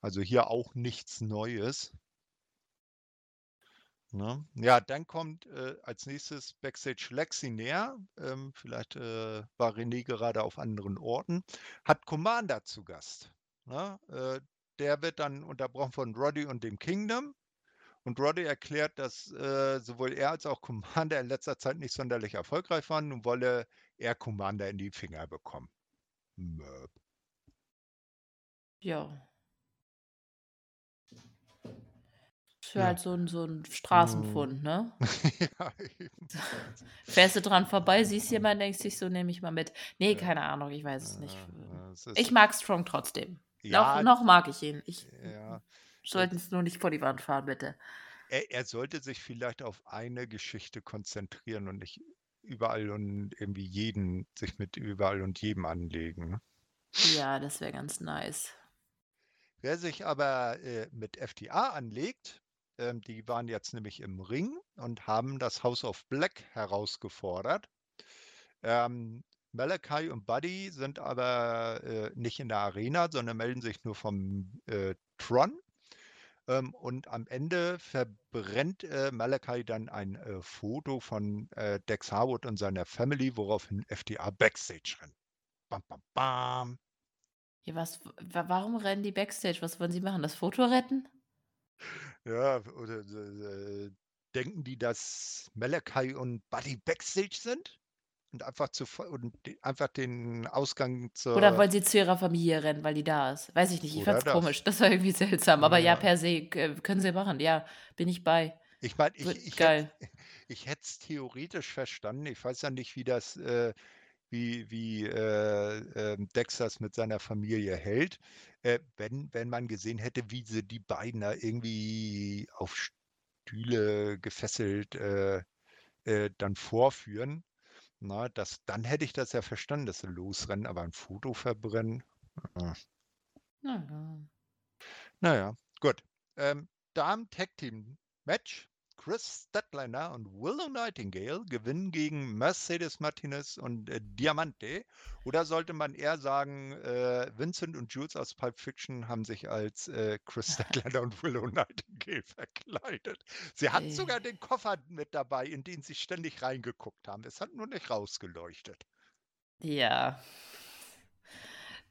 Also hier auch nichts Neues. Ne? Ja, dann kommt äh, als nächstes Backstage Lexi näher. Ähm, vielleicht äh, war René gerade auf anderen Orten. Hat Commander zu Gast. Ne? Äh, der wird dann unterbrochen von Roddy und dem Kingdom. Und Roddy erklärt, dass äh, sowohl er als auch Commander in letzter Zeit nicht sonderlich erfolgreich waren und wolle er Commander in die Finger bekommen. Möb. Ja. Für ja. halt so ein, so ein Straßenpfund, ne? ja, eben. Fährst du dran vorbei, siehst jemanden, denkst dich so, nehme ich mal mit. Nee, ja. keine Ahnung, ich weiß es nicht. ich mag Strong trotzdem. Ja, noch, noch mag ich ihn. Ich ja. sollten es nur nicht vor die Wand fahren, bitte. Er, er, sollte sich vielleicht auf eine Geschichte konzentrieren und nicht überall und irgendwie jeden, sich mit überall und jedem anlegen. Ne? Ja, das wäre ganz nice. Wer sich aber äh, mit FTA anlegt, Ähm, die waren jetzt nämlich im Ring und haben das House of Black herausgefordert. Ähm, Malachi und Buddy sind aber äh, nicht in der Arena, sondern melden sich nur vom äh, Tron. Ähm, und am Ende verbrennt äh, Malachi dann ein äh, Foto von äh, Dex Harwood und seiner Family, woraufhin FTA Backstage rennt. Bam, bam, bam. Ja, was, warum rennen die Backstage? Was wollen sie machen? Das Foto retten? Ja, oder äh, denken die, dass Malachi und Buddy Backstage sind? Und einfach, zu, und einfach den Ausgang zur. Oder wollen sie zu ihrer Familie rennen, weil die da ist? Weiß ich nicht. Ich fand's das. komisch. Das war irgendwie seltsam. Aber ja, ja per se können sie machen. Ja, bin ich bei. Ich meine, ich, ich, hätte, ich hätte es theoretisch verstanden. Ich weiß ja nicht, wie das, äh, wie, wie äh, äh, Dex das mit seiner Familie hält. Äh, wenn, wenn man gesehen hätte, wie sie die beiden da irgendwie auf Stühle gefesselt äh, äh, dann vorführen. Na, das, dann hätte ich das ja verstanden, dass sie losrennen, aber ein Foto verbrennen. Äh. Naja. Naja, gut. Ähm, Damen-Tag-Team-Match. Chris Statlander und Willow Nightingale gewinnen gegen Mercedes Martinez und äh, Diamante. Oder sollte man eher sagen, äh, Vincent und Jules aus Pulp Fiction haben sich als äh, Chris Statlander und Willow Nightingale verkleidet. Sie hatten sogar den Koffer mit dabei, in den sie ständig reingeguckt haben. Es hat nur nicht rausgeleuchtet. Ja.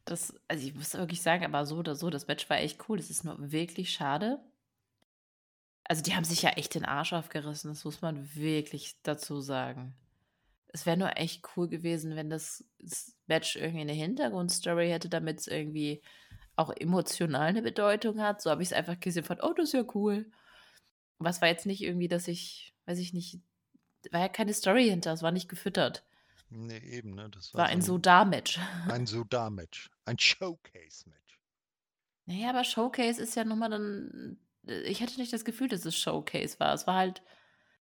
Das, also ich muss wirklich sagen, aber so oder so, das Match war echt cool. Es ist nur wirklich schade, also, die haben sich ja echt den Arsch aufgerissen, das muss man wirklich dazu sagen. Es wäre nur echt cool gewesen, wenn das Match irgendwie eine Hintergrundstory hätte, damit es irgendwie auch emotional eine Bedeutung hat. So habe ich es einfach gesehen von: „Oh, das ist ja cool.“ Was war jetzt nicht irgendwie, dass ich weiß ich nicht war ja keine Story hinter, es war nicht gefüttert. Ne, eben, ne? Das war War ein so match ein So-Da-Match, ein Showcase-Match. Naja, aber Showcase ist ja noch mal dann ich hatte nicht das Gefühl, dass es Showcase war. Es war halt,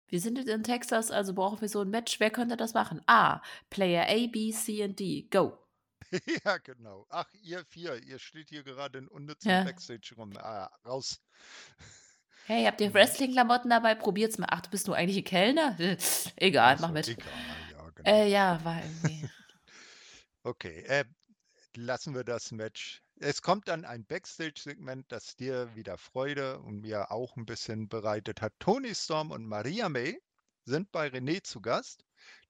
wir sind jetzt in Texas, also brauchen wir so ein Match. Wer könnte das machen? A, Player A, B, C und D. Go. ja, genau. Ach, ihr vier, ihr steht hier gerade in unnützen ja. Backstage rum. Ah, raus. Hey, habt ihr Wrestling-Klamotten dabei? Probiert's mal. Ach, du bist nur eigentlich ein Kellner? egal, also, mach mit. Egal, ja, genau. Äh, ja, war irgendwie. okay, äh, lassen wir das Match es kommt dann ein Backstage-Segment, das dir wieder Freude und mir auch ein bisschen bereitet hat. Tony Storm und Maria May sind bei René zu Gast.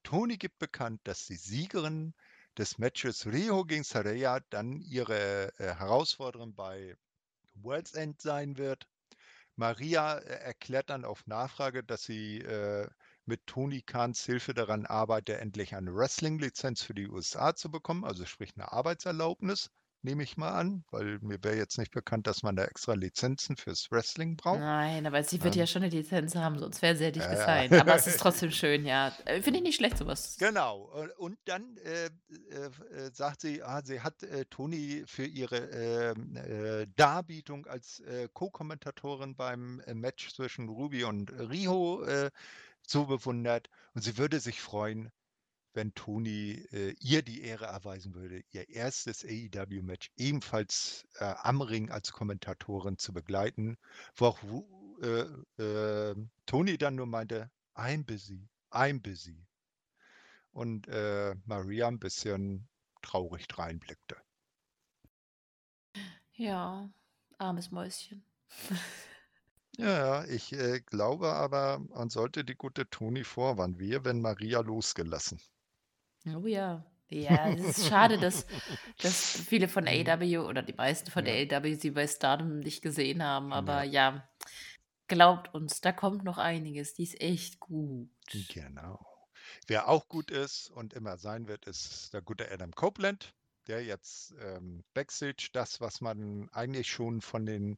Tony gibt bekannt, dass die Siegerin des Matches Rio gegen Saraya dann ihre äh, Herausforderin bei World's End sein wird. Maria äh, erklärt dann auf Nachfrage, dass sie äh, mit Tony Kahns Hilfe daran arbeitet, endlich eine Wrestling-Lizenz für die USA zu bekommen, also sprich eine Arbeitserlaubnis nehme ich mal an, weil mir wäre jetzt nicht bekannt, dass man da extra Lizenzen fürs Wrestling braucht. Nein, aber sie wird ähm, ja schon eine Lizenz haben, sonst wäre sie ja nicht äh, gesigned. Aber es ist trotzdem schön, ja. Äh, finde ich nicht schlecht, sowas. Genau. Und dann äh, äh, sagt sie, ah, sie hat äh, Toni für ihre ähm, äh, Darbietung als Co-Kommentatorin beim Match zwischen Ruby und Riho so bewundert und sie würde sich freuen, wenn Toni äh, ihr die Ehre erweisen würde, ihr erstes AEW-Match ebenfalls äh, am Ring als Kommentatorin zu begleiten, wo auch äh, äh, Toni dann nur meinte, I'm busy, I'm busy. Und äh, Maria ein bisschen traurig reinblickte. Ja, armes Mäuschen. Ja, ich äh, glaube aber, man sollte die gute Toni vorwarnen. Wir, wenn Maria losgelassen. Oh ja. Ja, es ist schade, dass, dass viele von mhm. AW oder die meisten von Ja. AW sie bei Stardom nicht gesehen haben. Aber Ja. ja, glaubt uns, da kommt noch einiges. Die ist echt gut. Genau. Wer auch gut ist und immer sein wird, ist der gute Adam Copeland, der jetzt ähm, Backstage das, was man eigentlich schon von den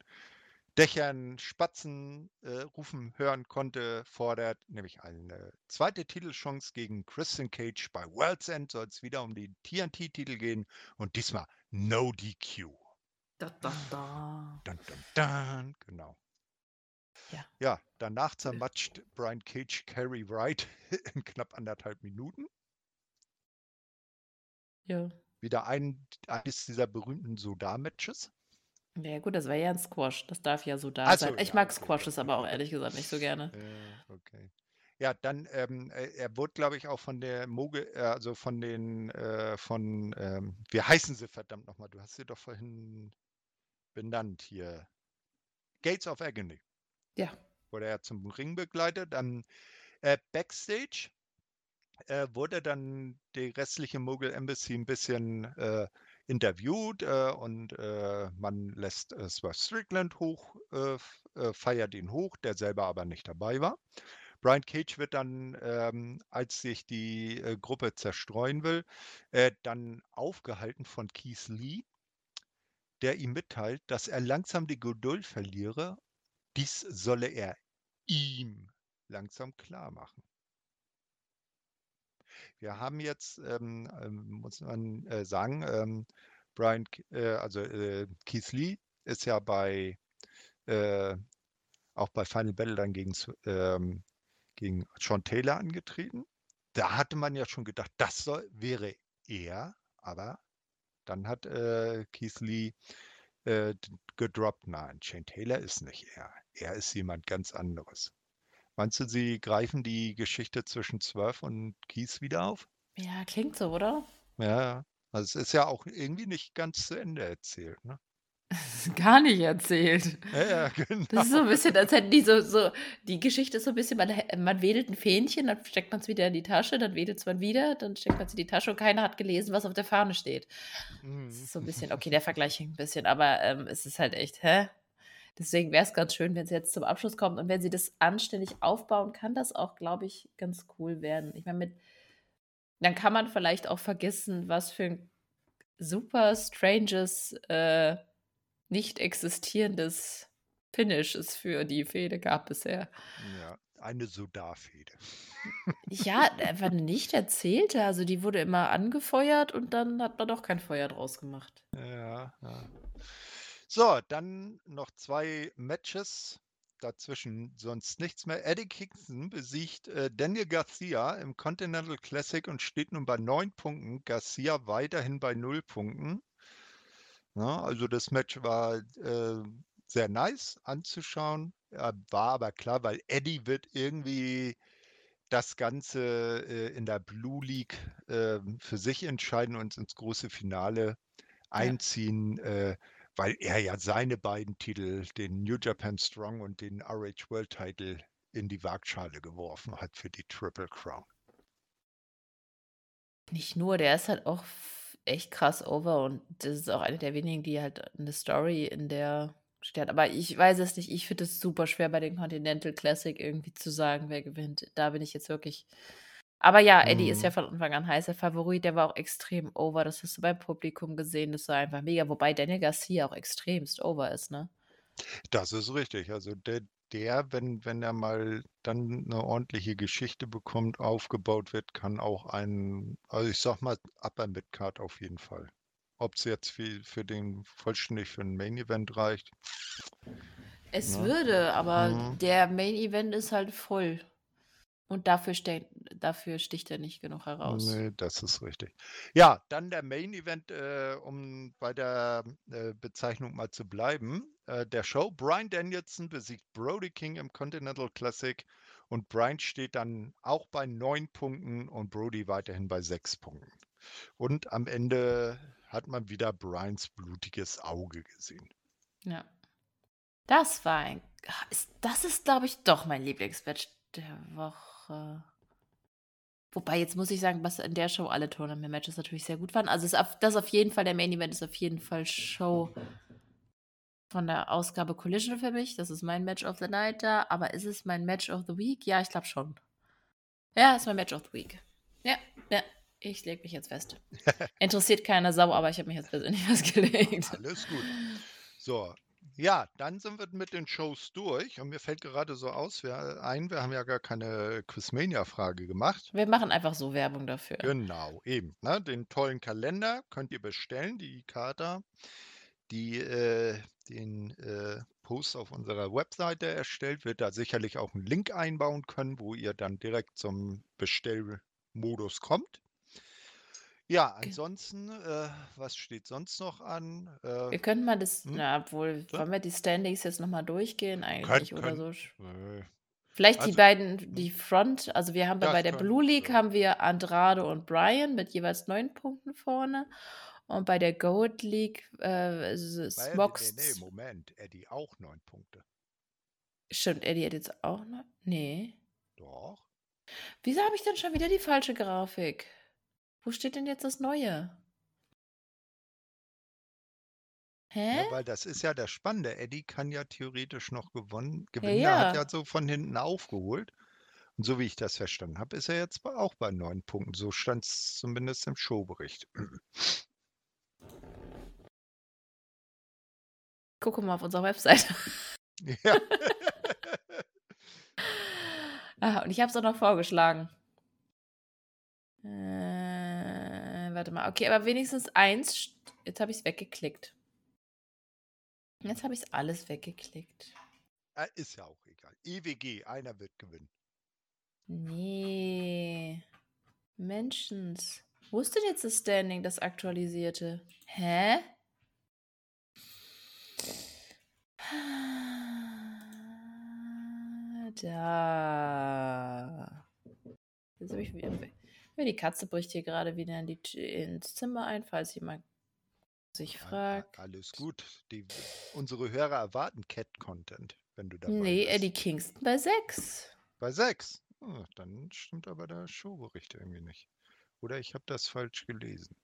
Dächern Spatzen äh, rufen hören konnte, fordert nämlich eine zweite Titelchance gegen Christian Cage bei World's End. Soll es wieder um die TNT-Titel gehen und diesmal No DQ. Da, da, da. Dun, dun, dun. Genau. Ja. ja, danach zermatscht Brian Cage Carrie Wright in knapp anderthalb Minuten. Ja. Wieder ein, eines dieser berühmten Soda-Matches. Ja gut, das wäre ja ein Squash. Das darf ja so da Ach sein. ich ja, mag okay, Squashes aber auch ehrlich gesagt nicht so gerne. Ja, okay. Ja, dann, ähm, äh, er wurde, glaube ich, auch von der Mogel, äh, also von den, äh, von, ähm, wie heißen sie verdammt nochmal? Du hast sie doch vorhin benannt hier. Gates of Agony. Ja. Wurde er zum Ring begleitet. Dann äh, Backstage äh, wurde dann die restliche Mogul Embassy ein bisschen äh, interviewt äh, und äh, man lässt äh, Swerve Strickland hoch, äh, äh, feiert ihn hoch, der selber aber nicht dabei war. Brian Cage wird dann, ähm, als sich die äh, Gruppe zerstreuen will, dann aufgehalten von Keith Lee, der ihm mitteilt, dass er langsam die Geduld verliere. Dies solle er ihm langsam klar machen. Wir haben jetzt, ähm, ähm, muss man äh, sagen, ähm, Brian, äh, also äh, Keith Lee ist ja bei äh, auch bei Final Battle dann gegen, ähm, gegen Sean Taylor angetreten. Da hatte man ja schon gedacht, das soll, wäre er, aber dann hat äh, Keith Lee äh, gedroppt. Nein, Shane Taylor ist nicht er. Er ist jemand ganz anderes. Meinst du, sie greifen die Geschichte zwischen Zwölf und Kies wieder auf? Ja, klingt so, oder? Ja, also es ist ja auch irgendwie nicht ganz zu Ende erzählt, ne? Gar nicht erzählt. Ja, ja, genau. Das ist so ein bisschen, als hätten die so, so die Geschichte ist so ein bisschen, man, man wedelt ein Fähnchen, dann steckt man es wieder in die Tasche, dann wedelt es man wieder, dann steckt man es in die Tasche und keiner hat gelesen, was auf der Fahne steht. Mhm. Das ist so ein bisschen, okay, der Vergleich hängt ein bisschen, aber ähm, es ist halt echt, hä? Deswegen wäre es ganz schön, wenn sie jetzt zum Abschluss kommt und wenn sie das anständig aufbauen, kann das auch, glaube ich, ganz cool werden. Ich meine, mit dann kann man vielleicht auch vergessen, was für ein super stranges, äh, nicht existierendes Finish es für die Fehde gab bisher. Ja, eine Sodar-Fehde. ja, einfach nicht erzählte. Also die wurde immer angefeuert und dann hat man doch kein Feuer draus gemacht. Ja, ja. So, dann noch zwei Matches. Dazwischen sonst nichts mehr. Eddie Kingston besiegt äh, Daniel Garcia im Continental Classic und steht nun bei neun Punkten. Garcia weiterhin bei null Punkten. Ja, also das Match war äh, sehr nice anzuschauen. War aber klar, weil Eddie wird irgendwie das Ganze äh, in der Blue League äh, für sich entscheiden und ins große Finale einziehen. Ja weil er ja seine beiden Titel, den New Japan Strong und den RH World Title, in die Waagschale geworfen hat für die Triple Crown. Nicht nur, der ist halt auch echt krass over und das ist auch eine der wenigen, die halt eine Story in der steht. Aber ich weiß es nicht. Ich finde es super schwer bei den Continental Classic irgendwie zu sagen, wer gewinnt. Da bin ich jetzt wirklich aber ja, Eddie ist ja mhm. von Anfang an heißer Favorit. Der war auch extrem over. Das hast du beim Publikum gesehen. Das war einfach mega. Wobei Daniel Garcia auch extremst over ist, ne? Das ist richtig. Also der, der, wenn, wenn er mal dann eine ordentliche Geschichte bekommt, aufgebaut wird, kann auch ein, also ich sag mal, Upper Midcard auf jeden Fall. Ob es jetzt für, für den vollständig für ein Main Event reicht. Es ne? würde, aber mhm. der Main Event ist halt voll. Und dafür, ste dafür sticht er nicht genug heraus. Nee, das ist richtig. Ja, dann der Main Event, äh, um bei der äh, Bezeichnung mal zu bleiben. Äh, der Show. Brian Danielson besiegt Brody King im Continental Classic und Brian steht dann auch bei neun Punkten und Brody weiterhin bei sechs Punkten. Und am Ende hat man wieder Brians blutiges Auge gesehen. Ja. Das war ein. Das ist, glaube ich, doch mein Lieblingsmatch der Woche. Woche. Wobei, jetzt muss ich sagen, was in der Show alle Tournament-Matches natürlich sehr gut waren. Also ist auf, das auf jeden Fall, der Main Event ist auf jeden Fall Show von der Ausgabe Collision für mich. Das ist mein Match of the Night da. Aber ist es mein Match of the Week? Ja, ich glaube schon. Ja, ist mein Match of the Week. Ja, ja. Ich lege mich jetzt fest. Interessiert keiner Sau, aber ich habe mich jetzt persönlich festgelegt. Alles gut. So, ja, dann sind wir mit den Shows durch und mir fällt gerade so aus, wir, ein, wir haben ja gar keine Quizmania-Frage gemacht. Wir machen einfach so Werbung dafür. Genau, eben. Ne? Den tollen Kalender könnt ihr bestellen, die Karte, die äh, den äh, Post auf unserer Webseite erstellt, wird da sicherlich auch einen Link einbauen können, wo ihr dann direkt zum Bestellmodus kommt. Ja, ansonsten, äh, was steht sonst noch an? Äh, wir könnten mal das, hm? na, obwohl, wollen wir die Standings jetzt nochmal durchgehen eigentlich Könnt, oder so? Äh, Vielleicht also, die beiden, hm? die Front, also wir haben ja, bei der Blue League haben wir Andrade und Brian mit jeweils neun Punkten vorne. Und bei der Gold League äh, Smox. Nee, nee, Moment, Eddie auch neun Punkte. Stimmt, Eddie hat jetzt auch noch. Nee. Doch. Wieso habe ich denn schon wieder die falsche Grafik? Wo steht denn jetzt das Neue? Hä? Ja, weil das ist ja das Spannende. Eddie kann ja theoretisch noch gewonnen, gewinnen. Ja, Er hat ja so von hinten aufgeholt. Und so wie ich das verstanden habe, ist er jetzt auch bei neun Punkten. So stand es zumindest im Showbericht. Gucke mal auf unserer Webseite. Ja. ah, und ich habe es auch noch vorgeschlagen. Äh, warte mal. Okay, aber wenigstens eins. Jetzt habe ich es weggeklickt. Jetzt habe ich es alles weggeklickt. Äh, ist ja auch egal. EWG, einer wird gewinnen. Nee. Mentions. Wo ist denn jetzt das Standing, das aktualisierte? Hä? Da. Jetzt habe ich wieder. Die Katze bricht hier gerade wieder in die, ins Zimmer ein, falls jemand sich fragt. Alles gut. Die, unsere Hörer erwarten Cat-Content, wenn du dabei Nee, bist. Eddie Kingston bei 6. Bei 6? Oh, dann stimmt aber der Showbericht irgendwie nicht. Oder ich habe das falsch gelesen.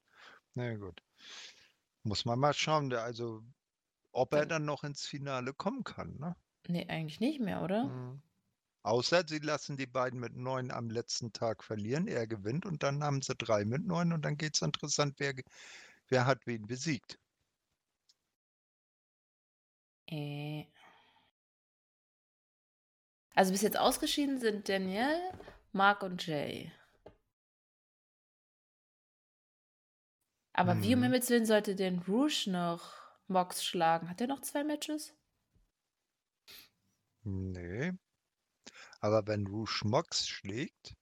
Na gut. Muss man mal schauen, also ob er dann noch ins Finale kommen kann, ne? Nee, eigentlich nicht mehr, oder? Mhm. Außer sie lassen die beiden mit neun am letzten Tag verlieren, er gewinnt und dann haben sie drei mit neun und dann geht es interessant, wer, wer hat wen besiegt. Äh. Also bis jetzt ausgeschieden sind Daniel, Mark und Jay. Aber hm. wie um mhm. Himmels Willen sollte denn Rouge noch Mox schlagen? Hat er noch zwei Matches? Nee. Aber wenn Rouge Mox schlägt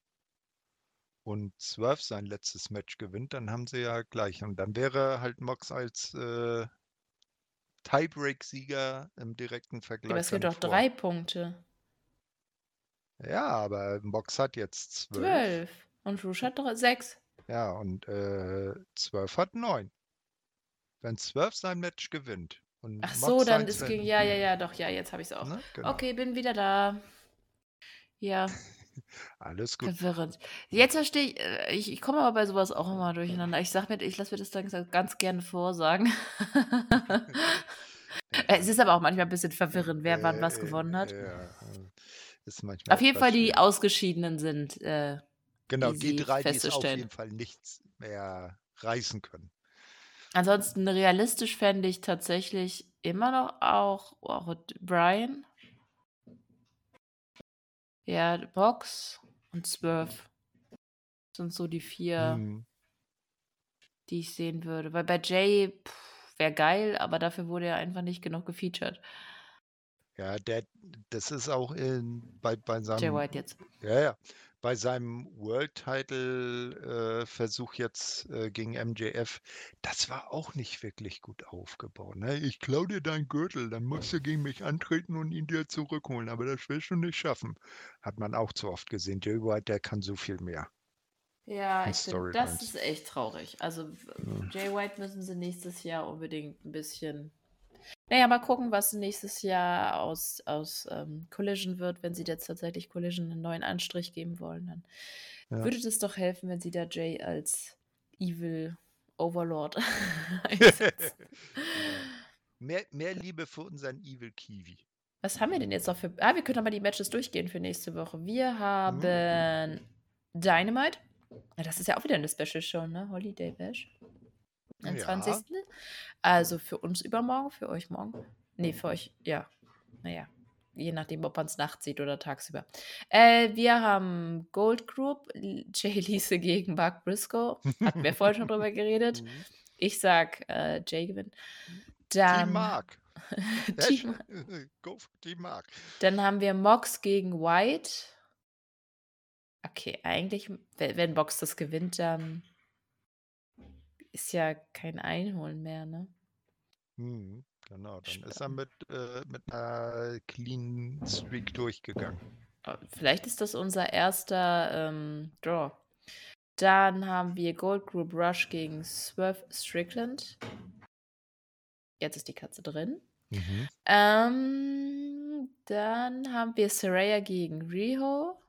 und Swerve sein letztes Match gewinnt, dann haben sie ja gleich. Und dann wäre halt Mox als äh, Tiebreak-Sieger im direkten Vergleich. Aber es gibt doch drei Punkte. Ja, aber Mox hat jetzt zwölf. Zwölf. Und Rouge hat doch sechs. Ja, und äh, zwölf hat neun. Wenn Swerve sein Match gewinnt. Und Ach so, dann ist gegen. Ja, ja, ja, doch, ja, jetzt habe ich es auch. Ne? Genau. Okay, bin wieder da. Ja. Alles gut. Verwirrend. Jetzt verstehe ich, äh, ich, ich komme aber bei sowas auch immer durcheinander. Ich sag mir, ich lasse mir das dann ganz gerne vorsagen. es ist aber auch manchmal ein bisschen verwirrend, wer wann was gewonnen hat. Ja, ist manchmal auf jeden Fall die schwierig. Ausgeschiedenen sind. Äh, genau, die drei, die es auf jeden Fall nichts mehr reißen können. Ansonsten realistisch fände ich tatsächlich immer noch auch, auch Brian. Ja, Box und Swerve sind so die vier, mhm. die ich sehen würde. Weil bei Jay wäre geil, aber dafür wurde er einfach nicht genug gefeatured. Ja, der, das ist auch in, bei, bei seinem. Jay White jetzt. Ja, ja bei seinem World-Title-Versuch äh, jetzt äh, gegen MJF, das war auch nicht wirklich gut aufgebaut. Ne? Ich klau dir deinen Gürtel, dann musst du gegen mich antreten und ihn dir zurückholen, aber das wirst du nicht schaffen. Hat man auch zu oft gesehen. Jay White, der kann so viel mehr. Ja, ich find, das ist echt traurig. Also ja. Jay White müssen sie nächstes Jahr unbedingt ein bisschen naja, mal gucken, was nächstes Jahr aus, aus ähm, Collision wird, wenn sie jetzt tatsächlich Collision einen neuen Anstrich geben wollen. Dann ja. würde das doch helfen, wenn sie da Jay als Evil Overlord einsetzen. mehr, mehr Liebe für unseren Evil Kiwi. Was haben wir denn jetzt noch für. Ah, wir können mal die Matches durchgehen für nächste Woche. Wir haben mhm. Dynamite. Ja, das ist ja auch wieder eine Special Show, ne? Holiday Bash. Am ja. 20. Also für uns übermorgen, für euch morgen. Nee, für euch, ja. Naja, je nachdem, ob man es nachts sieht oder tagsüber. Äh, wir haben Gold Group, Jay Lise gegen Mark Briscoe. Hatten wir vorhin schon drüber geredet. Mhm. Ich sag, äh, Jay gewinnt. Dann, Team Mark. Team, Go Team Mark. Dann haben wir Mox gegen White. Okay, eigentlich, wenn Box das gewinnt, dann ist ja kein Einholen mehr, ne? Hm, genau, dann ist er mit, äh, mit einer Clean Streak durchgegangen. Äh, vielleicht ist das unser erster ähm, Draw. Dann haben wir Gold Group Rush gegen Swerve Strickland. Jetzt ist die Katze drin. Mhm. Ähm, dann haben wir Saraya gegen Riho.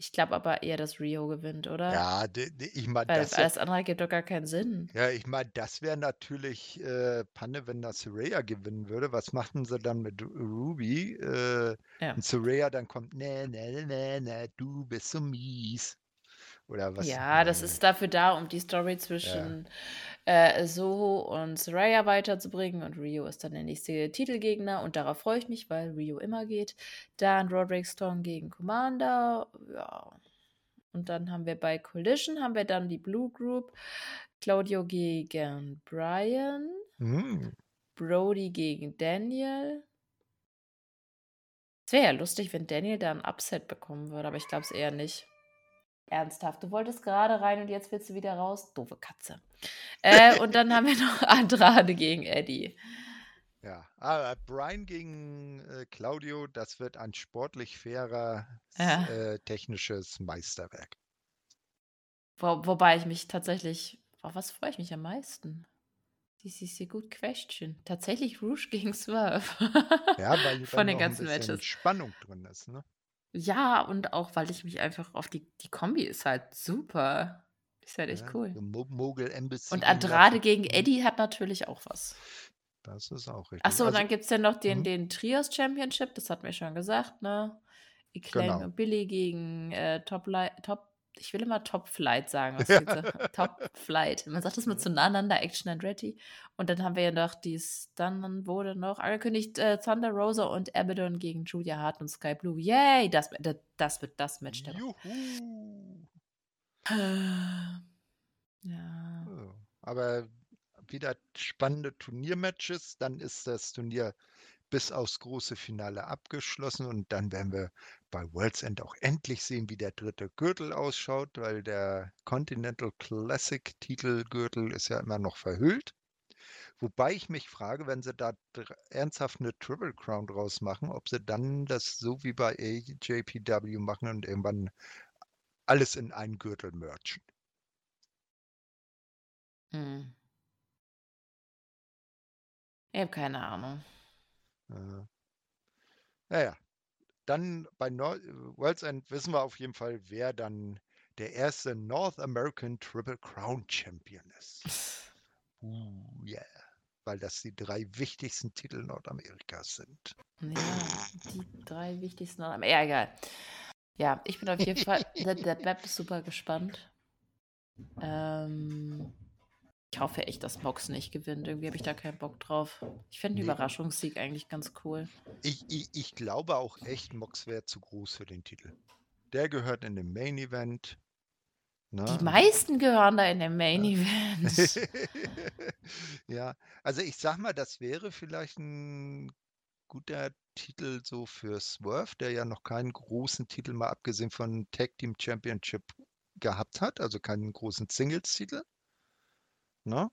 Ich glaube aber eher, dass Rio gewinnt, oder? Ja, ich meine, Weil das alles andere gibt doch gar keinen Sinn. Ja, ich meine, das wäre natürlich äh, Panne, wenn das Soraya gewinnen würde. Was machten sie dann mit Ruby? Äh, ja. Und Soraya dann kommt, ne, ne, ne, ne, du bist so mies. Oder was? Ja, das ist dafür da, um die Story zwischen ja. äh, Soho und Soraya weiterzubringen. Und Rio ist dann der nächste Titelgegner. Und darauf freue ich mich, weil Rio immer geht. Dann Roderick Strong gegen Commander. Ja. Und dann haben wir bei Collision haben wir dann die Blue Group. Claudio gegen Brian. Mhm. Brody gegen Daniel. Es wäre ja lustig, wenn Daniel da ein Upset bekommen würde, aber ich glaube es eher nicht. Ernsthaft, du wolltest gerade rein und jetzt willst du wieder raus? Doofe Katze. Äh, und dann haben wir noch Andrade gegen Eddie. Ja, aber Brian gegen äh, Claudio, das wird ein sportlich fairer, ja. äh, technisches Meisterwerk. Wo, wobei ich mich tatsächlich, auf was freue ich mich am meisten? Das ist a good question. Tatsächlich Rouge gegen Swerve. ja, weil von den ganzen Matches Spannung drin ist, ne? Ja, und auch, weil ich mich einfach auf die, die Kombi ist halt super. Ist halt echt Ja, cool. Mo Mogul Embassy Und Andrade gegen. Eddie hat natürlich auch was. Das ist auch richtig. Achso, und Also, dann gibt es ja noch den, mhm. den Trios Championship, das hatten wir schon gesagt, ne? Acclaim genau. und Billy gegen äh, Top, Top ich will immer Top Flight sagen. Was ja. Top Flight. Man sagt das mal zueinander, Action and Ready. Und dann haben wir ja noch dies, dann wurde noch angekündigt, äh, Thunder Rosa und Abaddon gegen Julia Hart und Sky Blue. Yay! Das, das, das wird das Match der Juhu. Ja. Aber wieder spannende Turniermatches. Dann ist das Turnier bis aufs große Finale abgeschlossen und dann werden wir bei World's End auch endlich sehen, wie der dritte Gürtel ausschaut, weil der Continental Classic Titelgürtel ist ja immer noch verhüllt. Wobei ich mich frage, wenn sie da ernsthaft eine Triple Crown draus machen, ob sie dann das so wie bei AJPW machen und irgendwann alles in einen Gürtel merchen. Hm. Ich habe keine Ahnung. Äh, naja, dann bei Nord World's End wissen wir auf jeden Fall, wer dann der erste North American Triple Crown Champion ist. Uh, yeah. Weil das die drei wichtigsten Titel Nordamerikas sind. Ja, die drei wichtigsten Nordamerikas. Ja, egal. Ja, ich bin auf jeden Fall, der, Web ist super gespannt. Ähm, ich hoffe echt, dass Mox nicht gewinnt. Irgendwie habe ich da keinen Bock drauf. Ich fände den nee. Überraschungssieg eigentlich ganz cool. Ich, ich, ich glaube auch echt, Mox wäre zu groß für den Titel. Der gehört in den Main Event. Ne? Die meisten gehören da in den Main ja. Event. ja, also ich sag mal, das wäre vielleicht ein guter Titel so für Swerve, der ja noch keinen großen Titel mal abgesehen von Tag Team Championship gehabt hat, also keinen großen Singles-Titel. Ne?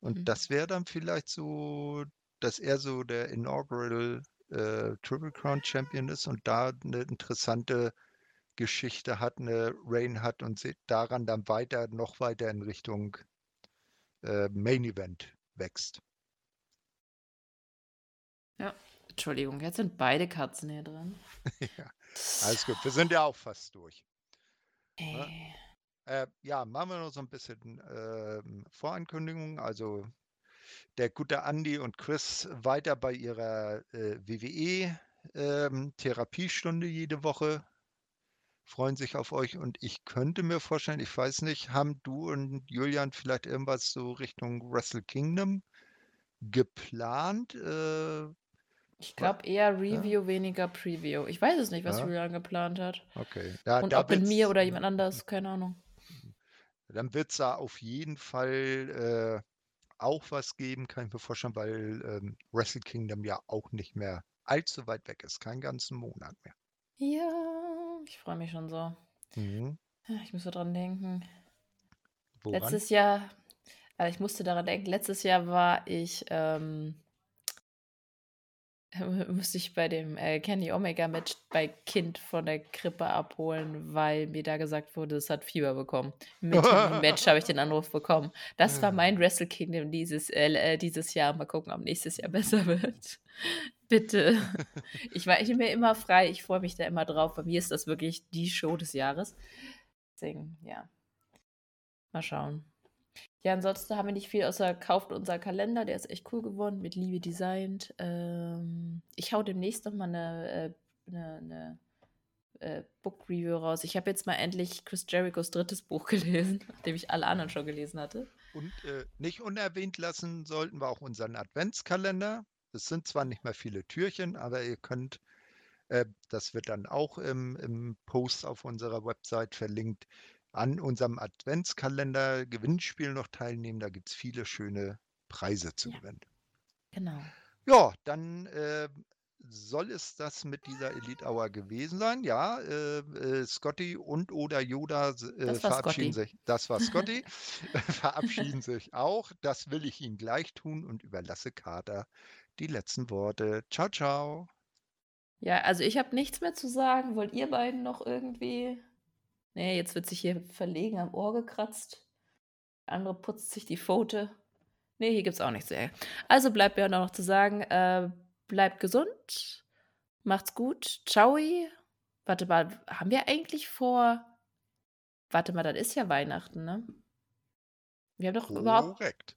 Und Mhm. das wäre dann vielleicht so, dass er so der Inaugural äh, Triple Crown Champion ist und da eine interessante Geschichte hat, eine Reign hat und daran dann weiter, noch weiter in Richtung äh, Main Event wächst. Ja, Entschuldigung, jetzt sind beide Katzen hier drin. Ja, alles gut. Wir sind ja auch fast durch. Ne? Äh. Ja, machen wir noch so ein bisschen äh, Vorankündigung. Also der gute Andy und Chris weiter bei ihrer äh, WWE-Therapiestunde ähm, jede Woche. Freuen sich auf euch und ich könnte mir vorstellen, ich weiß nicht, haben du und Julian vielleicht irgendwas so Richtung Wrestle Kingdom geplant? Äh, ich glaube eher Review, ja. weniger Preview. Ich weiß es nicht, was ja. Julian geplant hat. Okay. Ja, und ob mit mir oder jemand anders, keine Ahnung. Dann wird es da auf jeden Fall äh, auch was geben, kann ich mir vorstellen, weil ähm, Wrestle Kingdom ja auch nicht mehr allzu weit weg ist, keinen ganzen Monat mehr. Ja, ich freue mich schon so. Mhm. Ich muss so dran denken. Woran? Letztes Jahr, Also ich musste daran denken, letztes Jahr war ich, ähm, musste ich bei dem äh, Kenny Omega Match bei Kind von der Krippe abholen, weil mir da gesagt wurde, es hat Fieber bekommen. Mit dem Match habe ich den Anruf bekommen. Das war mein Wrestle Kingdom dieses, äh, äh, dieses Jahr. Mal gucken, ob nächstes Jahr besser wird. Bitte. Ich war ich bin mir immer frei. Ich freue mich da immer drauf. Bei mir ist das wirklich die Show des Jahres. Deswegen, ja. Mal schauen. Ja, ansonsten haben wir nicht viel außer kauft unser Kalender, der ist echt cool geworden, mit Liebe designt. Ähm, ich hau demnächst noch mal eine, äh, eine, eine äh, Book Review raus. Ich habe jetzt mal endlich Chris Jerichos drittes Buch gelesen, nachdem ich alle anderen schon gelesen hatte. Und äh, nicht unerwähnt lassen sollten wir auch unseren Adventskalender. Es sind zwar nicht mehr viele Türchen, aber ihr könnt, äh, das wird dann auch im, im Post auf unserer Website verlinkt, an unserem Adventskalender-Gewinnspiel noch teilnehmen. Da gibt es viele schöne Preise zu ja. gewinnen. Genau. Ja, dann äh, soll es das mit dieser Elite Hour gewesen sein. Ja, äh, äh, Scotty und oder Yoda äh, verabschieden Scotty. sich. Das war Scotty. verabschieden sich auch. Das will ich Ihnen gleich tun und überlasse Kater die letzten Worte. Ciao, ciao. Ja, also ich habe nichts mehr zu sagen. Wollt ihr beiden noch irgendwie Nee, jetzt wird sich hier verlegen am Ohr gekratzt. Der andere putzt sich die Pfote. Nee, hier gibt's auch nichts. Ey. Also bleibt mir noch zu sagen, äh, bleibt gesund, macht's gut, ciao. Warte mal, haben wir eigentlich vor. Warte mal, das ist ja Weihnachten, ne? Wir haben doch Korrekt. überhaupt. Korrekt.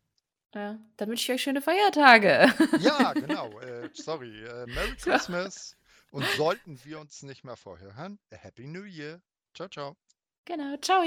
Ja, dann wünsche ich euch schöne Feiertage. Ja, genau. Äh, sorry. Äh, Merry Christmas. Und sollten wir uns nicht mehr vorher hören, Happy New Year. Ciao, ciao. Genau, ciao.